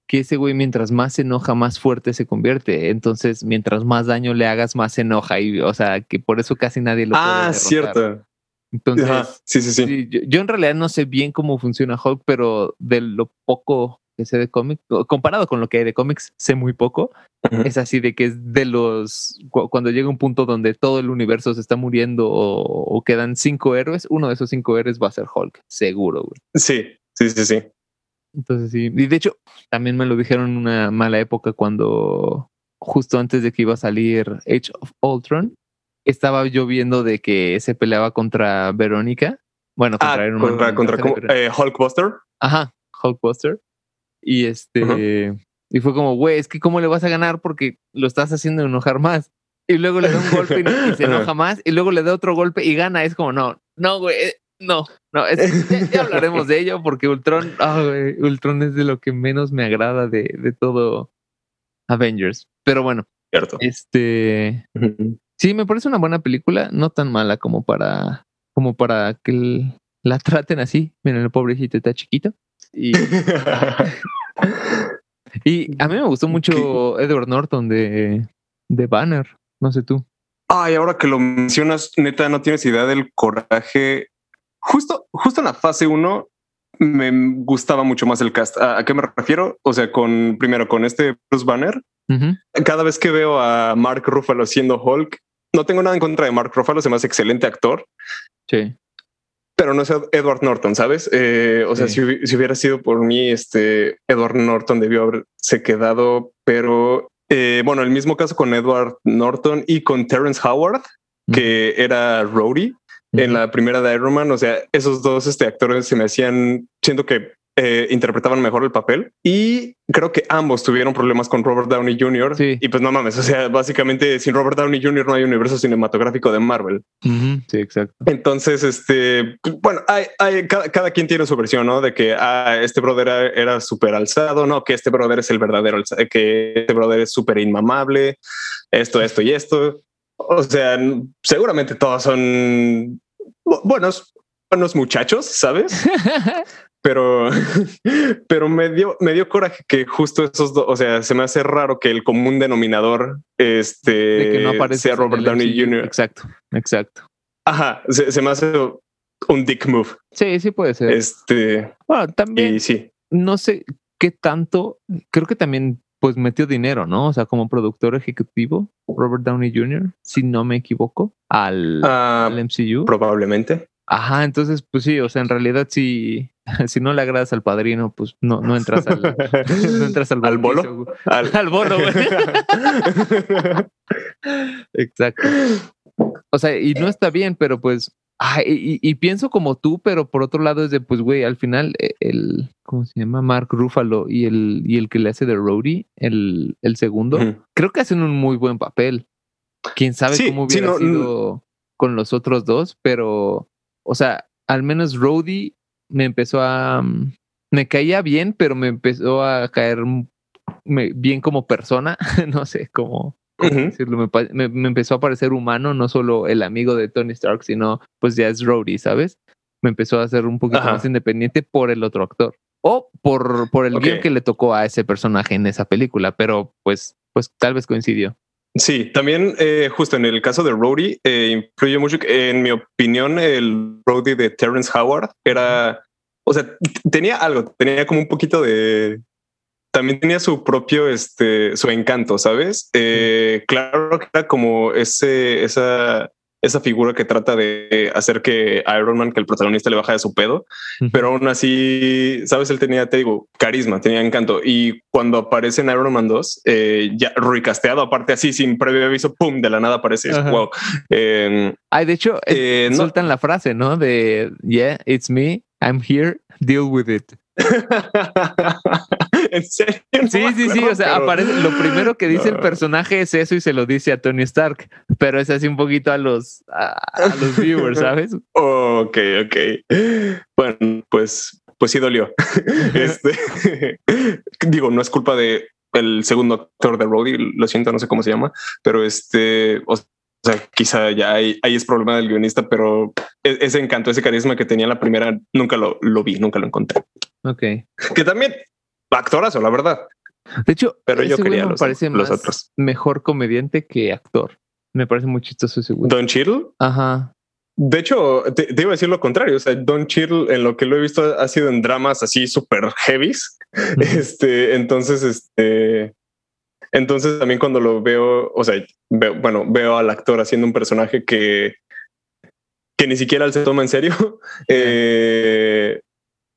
que ese güey mientras más se enoja, más fuerte se convierte. Entonces, mientras más daño le hagas, más se enoja. Y, o sea, que por eso casi nadie lo Ah, cierto. Entonces, Ajá, Sí, sí, sí. Sí, yo, yo en realidad no sé bien cómo funciona Hulk, pero de lo poco que sé de cómics, comparado con lo que hay de cómics, sé muy poco. Ujú. Es así de que es de los. cu- Cuando llega un punto donde todo el universo se está muriendo o, o quedan cinco héroes, uno de esos cinco héroes va a ser Hulk, seguro, güey. Sí, sí, sí, sí. Entonces sí. Y de hecho, también me lo dijeron en una mala época cuando, justo antes de que iba a salir Age of Ultron, estaba yo viendo de que se peleaba contra Verónica. Bueno, contra Ah, Iron Man, contra, contra contra. Eh, Hulkbuster. Ajá, Hulkbuster. Y este. Y fue como, güey, es que ¿cómo le vas a ganar? Porque lo estás haciendo enojar más. y luego le da un golpe y, se enoja más, y luego le da otro golpe y gana. Es como, no, no, güey, eh, no, no, ya, hablaremos de ello porque Ultron, oh, Ultron es de lo que menos me agrada de, de todo Avengers. Pero bueno, Cierto. este, sí, me parece una buena película, no tan mala como para, como para que la traten así. Miren, el pobrecito está chiquito. Y, y a mí me gustó mucho Edward Norton de, de Banner. No sé tú. Ay, ahora que lo mencionas, neta, no tienes idea del coraje. Justo, justo en la fase 1 me gustaba mucho más el cast. ¿A, qué me refiero? O sea, con primero con este Bruce Banner. Cada vez que veo a Mark Ruffalo siendo Hulk, no tengo nada en contra de Mark Ruffalo, se me hace excelente actor. Sí pero no es Edward Norton, ¿sabes? Eh, o sea, si, hubiera sido por mí, este Edward Norton debió haberse quedado, pero eh, bueno, el mismo caso con Edward Norton y con Terrence Howard, que era Rhodey en la primera de Iron Man. O sea, esos dos este, actores se me hacían, siento que eh, interpretaban mejor el papel y creo que ambos tuvieron problemas con Robert Downey Jr. Y pues no mames, o sea, básicamente sin Robert Downey Jr. no hay universo cinematográfico de Marvel. Sí, exacto. Entonces, este, bueno, hay, hay cada, quien tiene su versión, ¿no? De que ah, este brother era, súper alzado, no, que este brother es el verdadero, que este brother es súper inmamable, esto, esto y esto. O sea, seguramente todos son buenos, buenos muchachos, ¿sabes? pero, pero me dio, me dio coraje que justo esos dos, o sea, se me hace raro que el común denominador este, que no sea Robert Downey Jr. Exacto, exacto. Ajá, se, me hace un dick move. Sí, sí puede ser. Este, bueno, también, sí. no sé qué tanto, creo que también pues metió dinero, ¿no? O sea, como productor ejecutivo, Robert Downey Jr., si no me equivoco, al, ah, al MCU. Probablemente. Ajá, entonces, pues sí, o sea, en realidad si, si no le agradas al padrino, pues no, no entras al, no entras al, ¿Al bolo. Al, al bolo, güey. Exacto. O sea, y no está bien, pero pues, y, y, pienso como tú, pero por otro lado es de, pues, güey, al final e, el, ¿cómo se llama? Mark Ruffalo y el, y el que le hace de Rhodey, el, el segundo, creo que hacen un muy buen papel. Quién sabe cómo hubiera sido con los otros dos, pero o sea, al menos Rhodey me empezó a... Mm, me caía bien, pero me empezó a caer bien como persona, no sé cómo, decirlo, me, empezó a parecer humano, no solo el amigo de Tony Stark, sino pues ya es Rhodey, ¿sabes? Me empezó a ser un poquito más independiente por el otro actor o por, por el guion que le tocó a ese personaje en esa película, pero pues, pues tal vez coincidió. Sí, también eh, justo en el caso de Rhodey, eh, influye mucho, en mi opinión, el Rhodey de Terrence Howard era, o sea, tenía algo, tenía como un poquito de, también tenía su propio, este, su encanto, ¿sabes? Eh, claro que era como ese, esa, esa figura que trata de hacer que Iron Man, que el protagonista le baja de su pedo, pero aún así, sabes, él tenía, te digo, carisma, tenía encanto. Y cuando aparece en Iron Man 2, eh, ya recasteado, aparte así, sin previo aviso, pum, de la nada aparece. wow. Em, Ay, de hecho, eh, sueltan la frase, ¿no? De, yeah, it's me, I'm here, deal with it. ¿En serio? sí, sí, sí. O sea, aparece, lo primero que dice el personaje es eso y se lo dice a Tony Stark, pero es así un poquito a los, a, los viewers, ¿sabes? ok, ok. Bueno, pues, pues sí dolió. este, digo, no es culpa de el segundo actor de Roddy, lo siento, no sé cómo se llama, pero este, o sea, quizá ya ahí, es problema del guionista, pero e, ese encanto, ese carisma que tenía la primera, nunca lo, lo vi, nunca lo encontré. Ok. Que también actorazo, la verdad. De hecho, pero yo quería los, parece los otros. Mejor comediante que actor. Me parece muy chistoso ese güey. Don Cheadle. Ajá. De hecho, te, iba a decir lo contrario. O sea, Don Cheadle, en lo que lo he visto, ha sido en dramas así súper heavies. Este, entonces, este, entonces también cuando lo veo, o sea, veo, bueno, veo al actor haciendo un personaje que, que ni siquiera él se toma en serio. eh,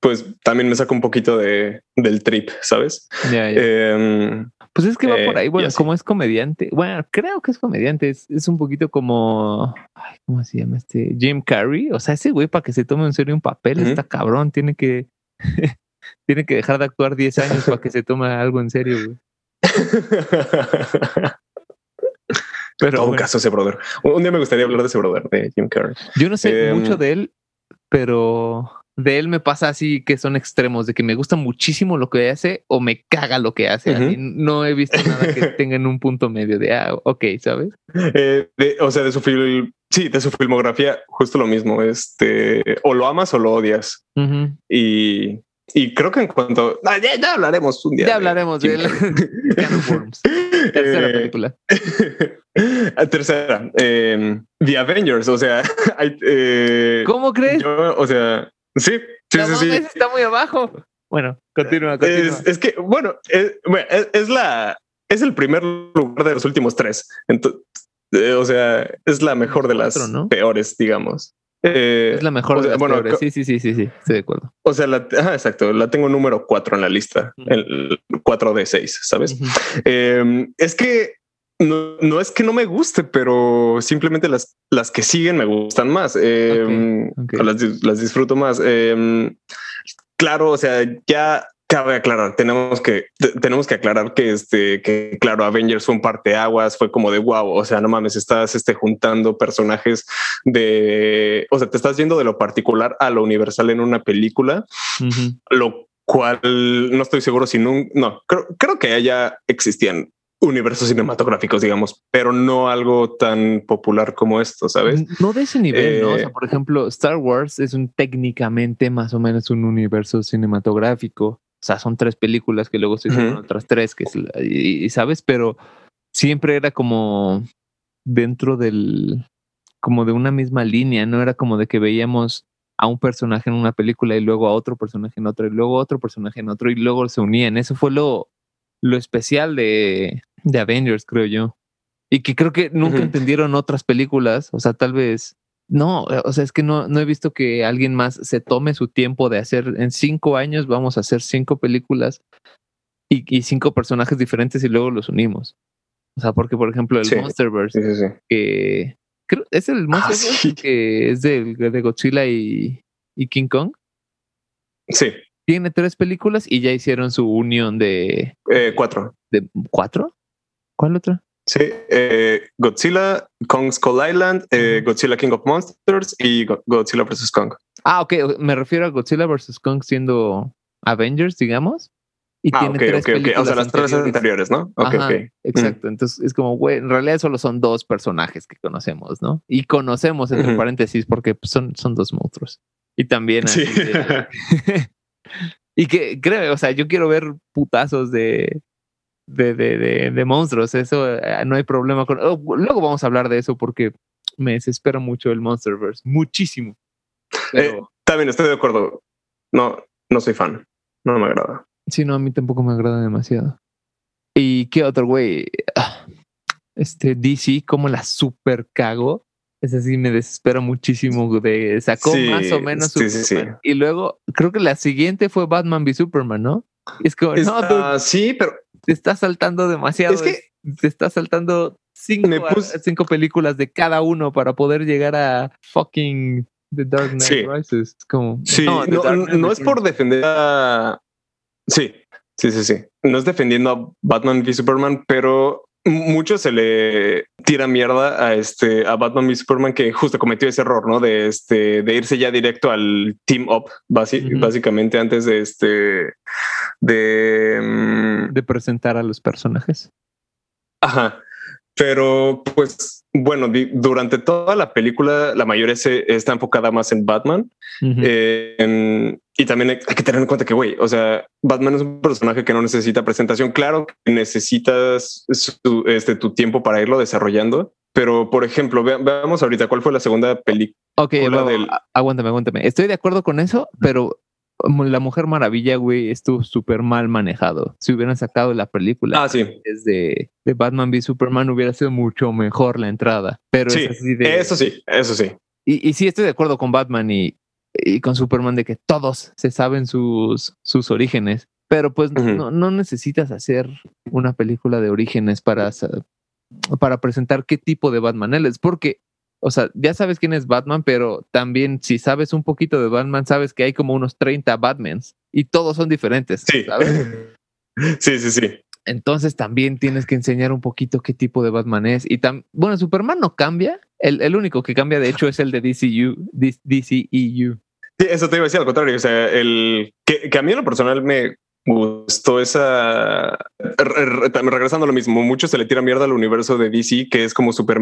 pues también me saca un poquito de, del trip, ¿sabes? Em, pues es que va por ahí, eh, bueno, como es comediante, bueno, creo que es comediante, es, un poquito como, ¿cómo se llama este? Jim Carrey, o sea, ese güey para que se tome en serio un papel, está cabrón, tiene que, tiene que dejar de actuar 10 años para que se tome algo en serio, güey. Pero todo un caso ese brother. Un día me gustaría hablar de ese brother, de Jim Carrey. Yo no sé em, mucho de él, pero de él me pasa así que son extremos, de que me gusta muchísimo lo que hace o me caga lo que hace. no he visto nada que tenga en un punto medio de, ah, ok, ¿sabes? Eh, o sea, de su film, sí, de su filmografía, justo lo mismo. Este, o lo amas o lo odias. Y y creo que en cuanto. ya, hablaremos un día. Ya hablaremos de, él. Tercera eh, película. Tercera. Em, The Avengers. O sea, eh, ¿cómo crees? o sea, sí, sí, sí, sí. Está muy abajo. Bueno, continúa, continúa. Es, que, bueno, es, es, la. Es el primer lugar de los últimos tres. Entonces, eh, o sea, es la mejor de las peores, digamos. Eh, es la mejor de las bueno, Sí, sí, sí, sí, sí, estoy de acuerdo. O sea, la, exacto, la tengo número 4 en la lista, el 4 de 6, ¿sabes? Em, es que no, es que no me guste, pero simplemente las, las que siguen me gustan más. Em, las, las, disfruto más. Em, claro, o sea, ya Cabe aclarar, tenemos que, tenemos que aclarar que este, que claro, Avengers fue un parteaguas, fue como de wow, o sea, no mames, estás este, juntando personajes de, o sea, te estás yendo de lo particular a lo universal en una película, lo cual no estoy seguro si no, no, creo, creo que allá existían universos cinematográficos, digamos, pero no algo tan popular como esto, ¿sabes? No de ese nivel, ¿no? O sea, eh, por ejemplo, Star Wars es un técnicamente más o menos un universo cinematográfico. O sea, son tres películas que luego se hicieron otras tres, que y, sabes, pero siempre era como dentro del, como de una misma línea, no era como de que veíamos a un personaje en una película y luego a otro personaje en otra y luego a otro personaje en otro y luego se unían. Eso fue lo, lo especial de, de Avengers, creo yo. Y que creo que nunca entendieron otras películas, o sea, tal vez no, eh, o sea, es que no, no he visto que alguien más se tome su tiempo de hacer, en cinco años vamos a hacer cinco películas y, cinco personajes diferentes y luego los unimos. O sea, porque por ejemplo el Monsterverse, que creo, es el ah, Monsterverse que es de, de Godzilla y, King Kong. Sí. Tiene tres películas y ya hicieron su unión de... Eh, cuatro. ¿De cuatro? ¿Cuál otra? Sí, eh, Godzilla, Kong Skull Island, eh, Godzilla King of Monsters y Godzilla vs. Kong. Ah, ok, me refiero a Godzilla vs. Kong siendo Avengers, digamos. Y ah, tiene tres películas O sea, las tres anteriores, ¿no? Ok, ok. Exacto. Mm. Entonces es como, güey, en realidad solo son dos personajes que conocemos, ¿no? Y conocemos, entre paréntesis, porque son, son dos monstruos. Y también. Sí. y que creo, o sea, yo quiero ver putazos de de, de, de, monstruos. Eso eh, no hay problema con. Oh, luego vamos a hablar de eso porque me desespera mucho el Monsterverse. Muchísimo. Eh, también estoy de acuerdo. No, no soy fan. No me agrada. Sí, no, a mí tampoco me agrada demasiado. ¿Y qué otro güey? Ah, este DC, como la super cago. Es así, me desespera muchísimo. De, sacó más o menos Y luego, creo que la siguiente fue Batman v Superman, ¿no? Es como, no, sí, pero te está saltando demasiado. Es que te está saltando cinco, películas de cada uno para poder llegar a fucking The Dark Knight Rises. Como, sí, no, es por defender a. Sí, sí, sí, sí. No es defendiendo a Batman v Superman, pero mucho se le tira mierda a este a Batman y Superman que justo cometió ese error, ¿no? De este de irse ya directo al team up, básicamente antes de este de mm, de presentar a los personajes. Ajá. Pero pues bueno, durante toda la película la mayoría se, está enfocada más en Batman. Eh, y también hay, que tener en cuenta que, güey, o sea, Batman es un personaje que no necesita presentación. Claro que necesitas este, tu tiempo para irlo desarrollando. Pero, por ejemplo, veamos ahorita cuál fue la segunda película. Ok, aguántame, aguántame. Estoy de acuerdo con eso, pero la Mujer Maravilla, güey, estuvo súper mal manejado. Si hubieran sacado la película ah, sí. de, de, Batman v Superman, hubiera sido mucho mejor la entrada. Pero sí, eso sí, eso sí. Y, y sí estoy de acuerdo con Batman y, y con Superman de que todos se saben sus, sus orígenes. Pero pues no, no, necesitas hacer una película de orígenes para, para presentar qué tipo de Batman él es, porque o sea, ya sabes quién es Batman, pero también si sabes un poquito de Batman, sabes que hay como unos 30 Batmans y todos son diferentes. Sí. ¿sabes? sí, sí, sí. Entonces también tienes que enseñar un poquito qué tipo de Batman es. Y tam bueno, Superman no cambia. El, el, único que cambia, de hecho, es el de DCU, DCEU. Sí, eso te iba a decir al contrario. O sea, el que, que a mí en lo personal me gustó esa. Regresando a lo mismo, mucho se le tira mierda al universo de DC, que es como super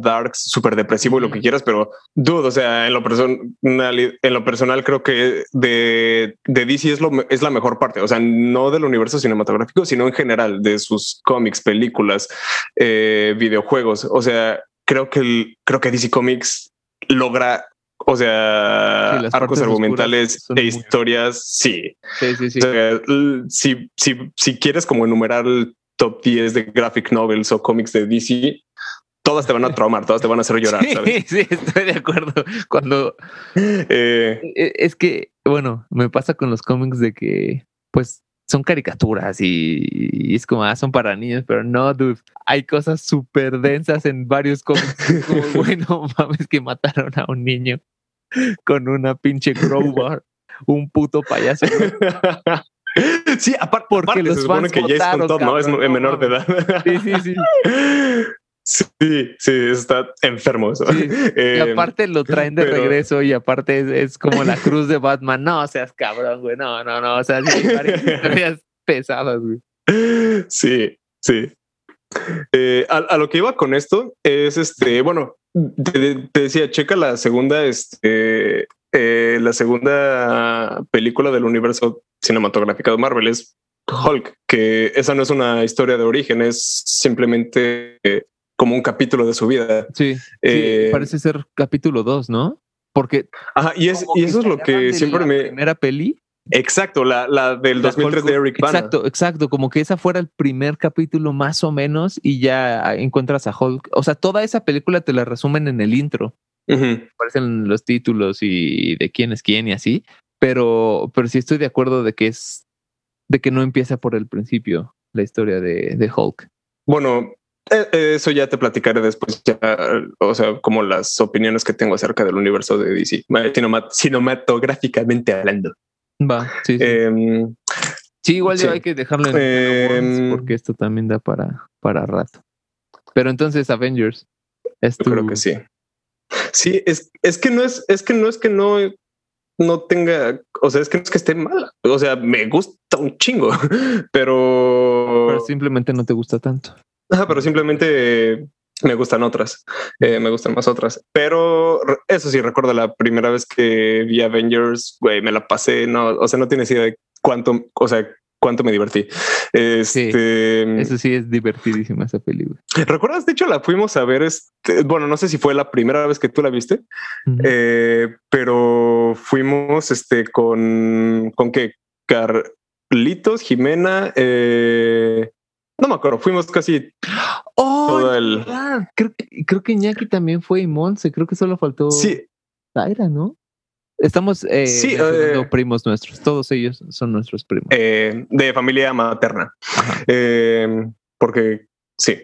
dark, súper depresivo y lo que quieras, pero dudo. O sea, en lo personal, en lo personal, creo que de, de DC es, lo, es la mejor parte. O sea, no del universo cinematográfico, sino en general de sus cómics, películas, eh, videojuegos. O sea, creo que el, creo que DC Comics logra o sea, arcos argumentales e historias, sí. Sí, sí, sí. si, si, si quieres como enumerar el top 10 de graphic novels o cómics de DC, todas te van a traumar, todas te van a hacer llorar. Sí, ¿sabes? sí, estoy de acuerdo. Cuando eh, es que, bueno, me pasa con los cómics de que, pues, son caricaturas y, y, es como, ah, son para niños, pero no, dude. Hay cosas súper densas en varios cómics. Como, bueno, mames, que mataron a un niño con una pinche crowbar, un puto payaso. Sí, aparte, porque aparte, los se supone fans que Jason Todd no es menor de edad. Sí, sí, sí. Sí, sí, está enfermo eso. Sí, Eh, y aparte lo traen de pero- regreso y aparte es, es como la cruz de Batman. No seas cabrón, güey. No, no, no. O sea, sí historias pesadas, güey. Sí, sí. Eh, a, a lo que iba con esto es este, bueno, te, te decía, checa la segunda, este, eh, la segunda película del universo cinematográfico de Marvel es Hulk, que esa no es una historia de origen, es simplemente eh, como un capítulo de su vida. Sí, sí, Eh, parece ser capítulo 2, ¿no? Porque Ajá, y, es, como y eso es lo que siempre la me... primera peli. Exacto, la, la del la 2003 Hulk- de Eric Bana. Exacto, exacto. Como que esa fuera el primer capítulo más o menos y ya encuentras a Hulk. O sea, toda esa película te la resumen en el intro. Ujú. Aparecen los títulos y de quién es quién y así. Pero, pero sí estoy de acuerdo de que es de que no empieza por el principio la historia de, de Hulk. Bueno, eh, eh, eso ya te platicaré después, ya, o sea, como las opiniones que tengo acerca del universo de DC, cinemat- cinematográficamente hablando. Va, sí, sí. Em, Sí, igual sí. hay que dejarlo en Awards, porque esto también da para, para rato. Pero entonces Avengers es yo creo que sí. Sí, es, es que no es, es que no es que no, no tenga, o sea, es que no es que esté mala. O sea, me gusta un chingo, pero, pero simplemente no te gusta tanto. Ajá, pero simplemente me gustan otras, eh, me gustan más otras. Pero eso sí, recuerdo la primera vez que vi Avengers, güey, me la pasé, no, o sea, no tienes idea de cuánto, o sea, cuánto me divertí. Este, Eso sí es divertidísima esa película. ¿recuerdas? De hecho, la fuimos a ver, este, bueno, no sé si fue la primera vez que tú la viste, eh, pero fuimos, este, con, con qué, Carlitos, Jimena, eh, no me acuerdo, fuimos casi ¡Oh! todo el... Creo que, creo que Iñaki también fue y Monse. Creo que solo faltó Sí, Zaira, ¿no? Estamos eh, Sí, eh, primos nuestros. Todos ellos son nuestros primos. eh, de familia materna. Eh, porque sí,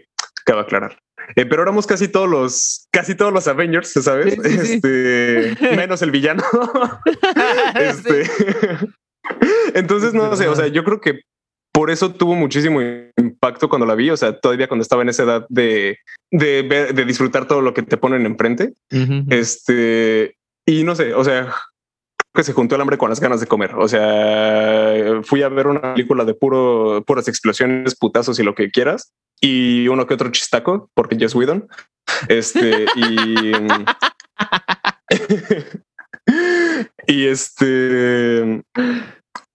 cabe aclarar. Eh, pero éramos casi todos los, casi todos los Avengers, ¿sabes? Sí, sí, sí. Este, menos el villano. este, entonces, no sé, o sea, yo creo que por eso tuvo muchísimo impacto cuando la vi. O sea, todavía cuando estaba en esa edad de, de, ver- de disfrutar todo lo que te ponen enfrente. Ujú. Este, y no sé, o sea, que se juntó el hambre con las ganas de comer. O sea, fui a ver una película de puro, puras explosiones, putazos y lo que quieras. Y uno que otro chistaco, porque Joss Whedon. Este, y. y este.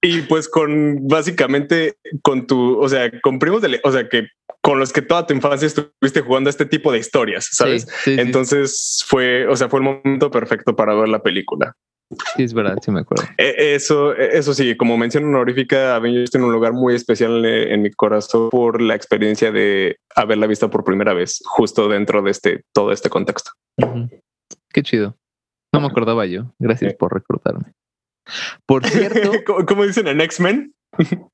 Y pues con básicamente con tu, o sea, con primos de, le- o sea, que con los que toda tu infancia estuviste jugando a este tipo de historias, ¿sabes? Sí, sí, sí, Entonces fue, o sea, fue el momento perfecto para ver la película. sí, es verdad, sí me acuerdo. E- Eso, e- eso sí, como mención honorífica, Avengers tiene un lugar muy especial en, en mi corazón por la experiencia de haberla visto por primera vez, justo dentro de este, todo este contexto. Qué chido. No me acordaba yo. Gracias Sí. por reclutarme. Por cierto, ¿Cómo, cómo dicen en X-Men?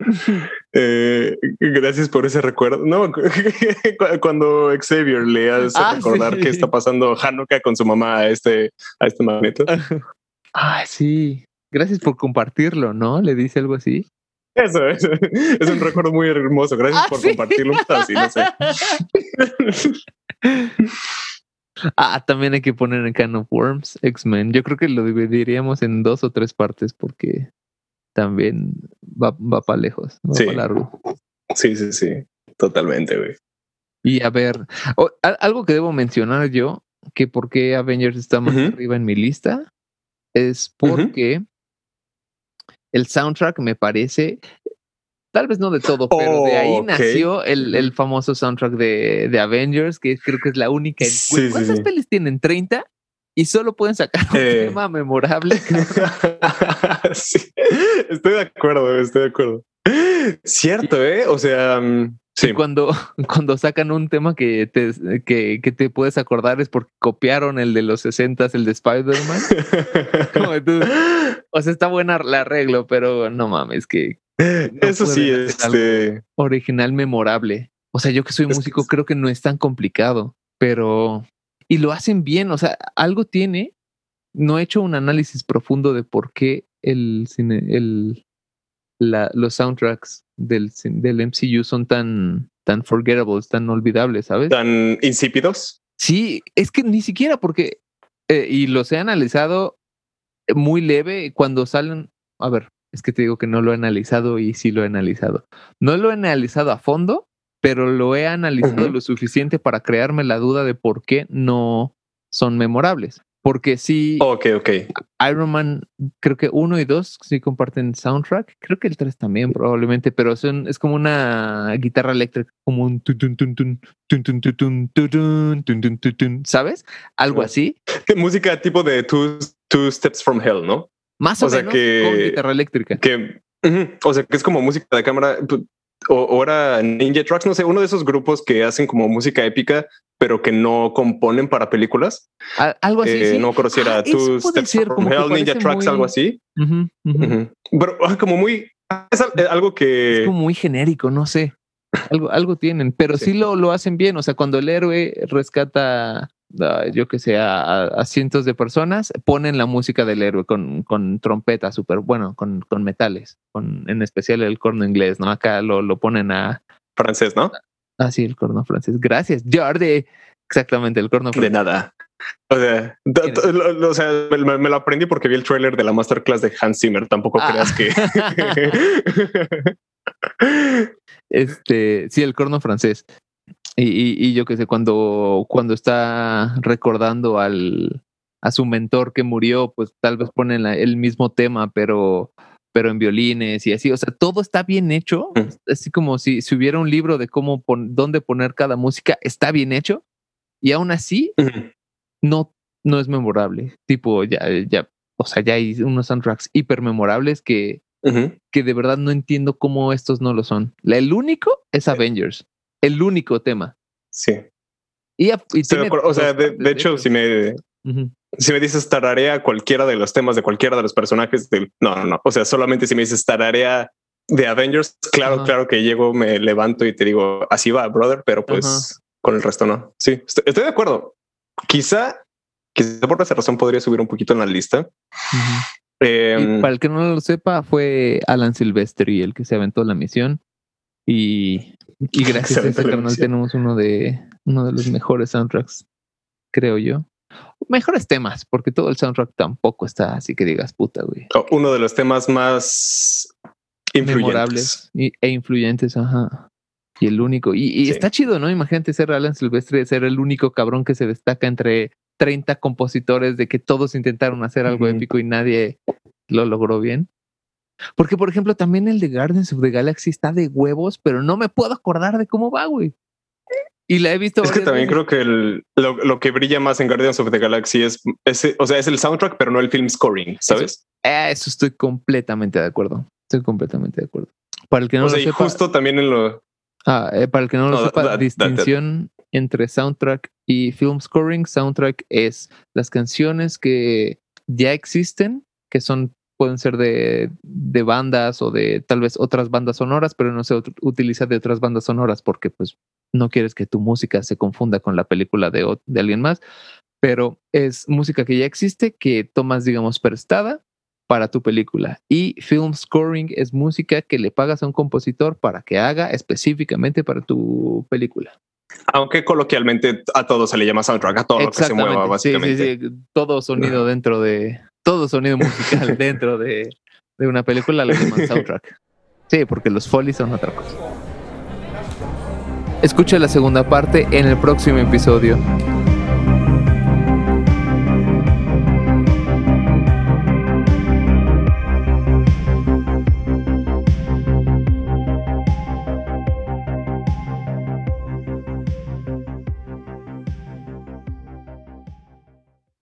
Eh, gracias por ese recuerdo. No, cu- cuando Xavier le hace Ah, recordar sí. que está pasando Hanukkah con su mamá a este, a este magneto. ay, sí. Gracias por compartirlo, ¿no? Le dice algo así. Eso, eso, es un recuerdo muy hermoso. Gracias Ah, por ¿sí? compartirlo. Así, no sé. Ah, también hay que poner en Can of Worms, X-Men. Yo creo que lo dividiríamos en dos o tres partes porque también va, va para lejos, va Sí. para largo. Sí, sí, sí. Totalmente, güey. Y a ver, algo que debo mencionar yo, que por qué Avengers está más arriba en mi lista, es porque el soundtrack me parece, tal vez no de todo, pero de ahí nació el, el famoso soundtrack de, de Avengers, que creo que es la única. en- Sí, ¿Cuántas sí. pelis tienen? ¿30? Y solo pueden sacar un Eh. tema memorable. estoy de acuerdo, estoy de acuerdo. Cierto, ¿eh? O sea, sí. Y cuando, cuando sacan un tema que te, que, que te puedes acordar es porque copiaron el de los 60 el de Spider-Man. O sea, está buena la arreglo, pero no mames, que Eso sí, este. original memorable. O sea, yo que soy Es músico creo que no es tan complicado, pero... Y lo hacen bien, o sea, algo tiene. No he hecho un análisis profundo de por qué el cine, el, la, los soundtracks del, del MCU son tan, tan forgettables, tan olvidables, ¿sabes? Tan insípidos. Sí, es que ni siquiera porque, eh, y los he analizado muy leve cuando salen, a ver, es que te digo que no lo he analizado y sí lo he analizado. No lo he analizado a fondo, pero lo he analizado uh -huh. lo suficiente para crearme la duda de por qué no son memorables. Porque sí, okay, okay. Iron Man, creo que uno y dos sí comparten soundtrack. Creo que el tres también, probablemente, pero son, es como una guitarra eléctrica, como un ¿sabes? Algo así. Música tipo de two, two Steps from Hell, ¿no? Más o, O sea menos que- con guitarra eléctrica. Que, o sea, que es como música de cámara. O, era Ninja Tracks, no sé, uno de esos grupos que hacen como música épica, pero que no componen para películas. Algo así, Eh, sí. No conocía Ah, Two Steps ser, from Hell, Ninja Tracks, muy- algo así. Pero ah, como muy, es al- algo que Es como muy genérico, no sé. Algo, algo tienen, pero sí, Sí. lo, lo hacen bien. O sea, cuando el héroe rescata, yo que sé, a, a cientos de personas, ponen la música del héroe con, con trompeta, súper bueno, con, con metales, con, en especial el corno inglés, ¿no? Acá lo, lo ponen a. francés, ¿no? Ah, sí, el corno francés. Gracias, Jordi. Exactamente, el corno De francés. nada. O sea, lo, lo- o sea, me, lo aprendí porque vi el tráiler de la masterclass de Hans Zimmer. Tampoco Ah. creas que. Este, sí, el corno francés. Y, y, y yo que sé, cuando, cuando está recordando al, a su mentor que murió, pues tal vez ponen la- el mismo tema, pero, pero en violines y así. O sea, todo está bien hecho. Mm. Así como si, si hubiera un libro de cómo pon, dónde poner cada música, está bien hecho. Y aún así, no, no es memorable. Tipo, ya, ya, o sea, ya hay unos soundtracks hiper memorables que, que de verdad no entiendo cómo estos no lo son. El único es Avengers. El único tema. Sí. Y, y de acuerdo. O sea, de, hecho, si me, Ujú. si me dices tararea cualquiera de los temas de cualquiera de los personajes del no, no, no. O sea, solamente si me dices tararea de Avengers, claro, claro que llego, me levanto y te digo así va, brother, pero pues con el resto no. Sí, estoy, estoy de acuerdo. Quizá, quizá por esa razón podría subir un poquito en la lista. Y para el que no lo sepa, fue Alan Silvestri el que se aventó la misión. Y, y gracias a la canal tenemos uno de uno de los mejores soundtracks, creo yo. Mejores temas, porque todo el soundtrack tampoco está así que digas puta, güey. oh, uno de los temas más influyentes. memorables y- e influyentes, ajá. Y el único. Y, y Sí. está chido, ¿no? Imagínate ser Alan Silvestre, ser el único cabrón que se destaca entre 30 compositores de que todos intentaron hacer algo épico y nadie lo logró bien. Porque, por ejemplo, también el de Guardians of the Galaxy está de huevos, pero no me puedo acordar de cómo va, güey. Y la he visto. Es que también veces. creo que el- lo, lo que brilla más en Guardians of the Galaxy es, o sea, es el soundtrack, pero no el film scoring, ¿sabes? Eso estoy completamente de acuerdo. Estoy completamente de acuerdo. Para el que no o sea, lo y sepa, justo también en lo, Ah, eh, para el que no lo sepa, distinción entre soundtrack y film scoring. Soundtrack es las canciones que ya existen, que son pueden ser de, de bandas o de tal vez otras bandas sonoras, pero no se ut- utiliza de otras bandas sonoras porque pues no quieres que tu música se confunda con la película de, de alguien más. Pero es música que ya existe, que tomas, digamos, prestada para tu película. Y film scoring es música que le pagas a un compositor para que haga específicamente para tu película. Aunque coloquialmente a todo se le llama soundtrack, a todo lo que se mueva, básicamente. Sí, sí, sí. Todo sonido dentro de. Todo sonido musical dentro de, de una película le llaman soundtrack. Sí, porque los folies son otra cosa. Escucha la segunda parte en el próximo episodio.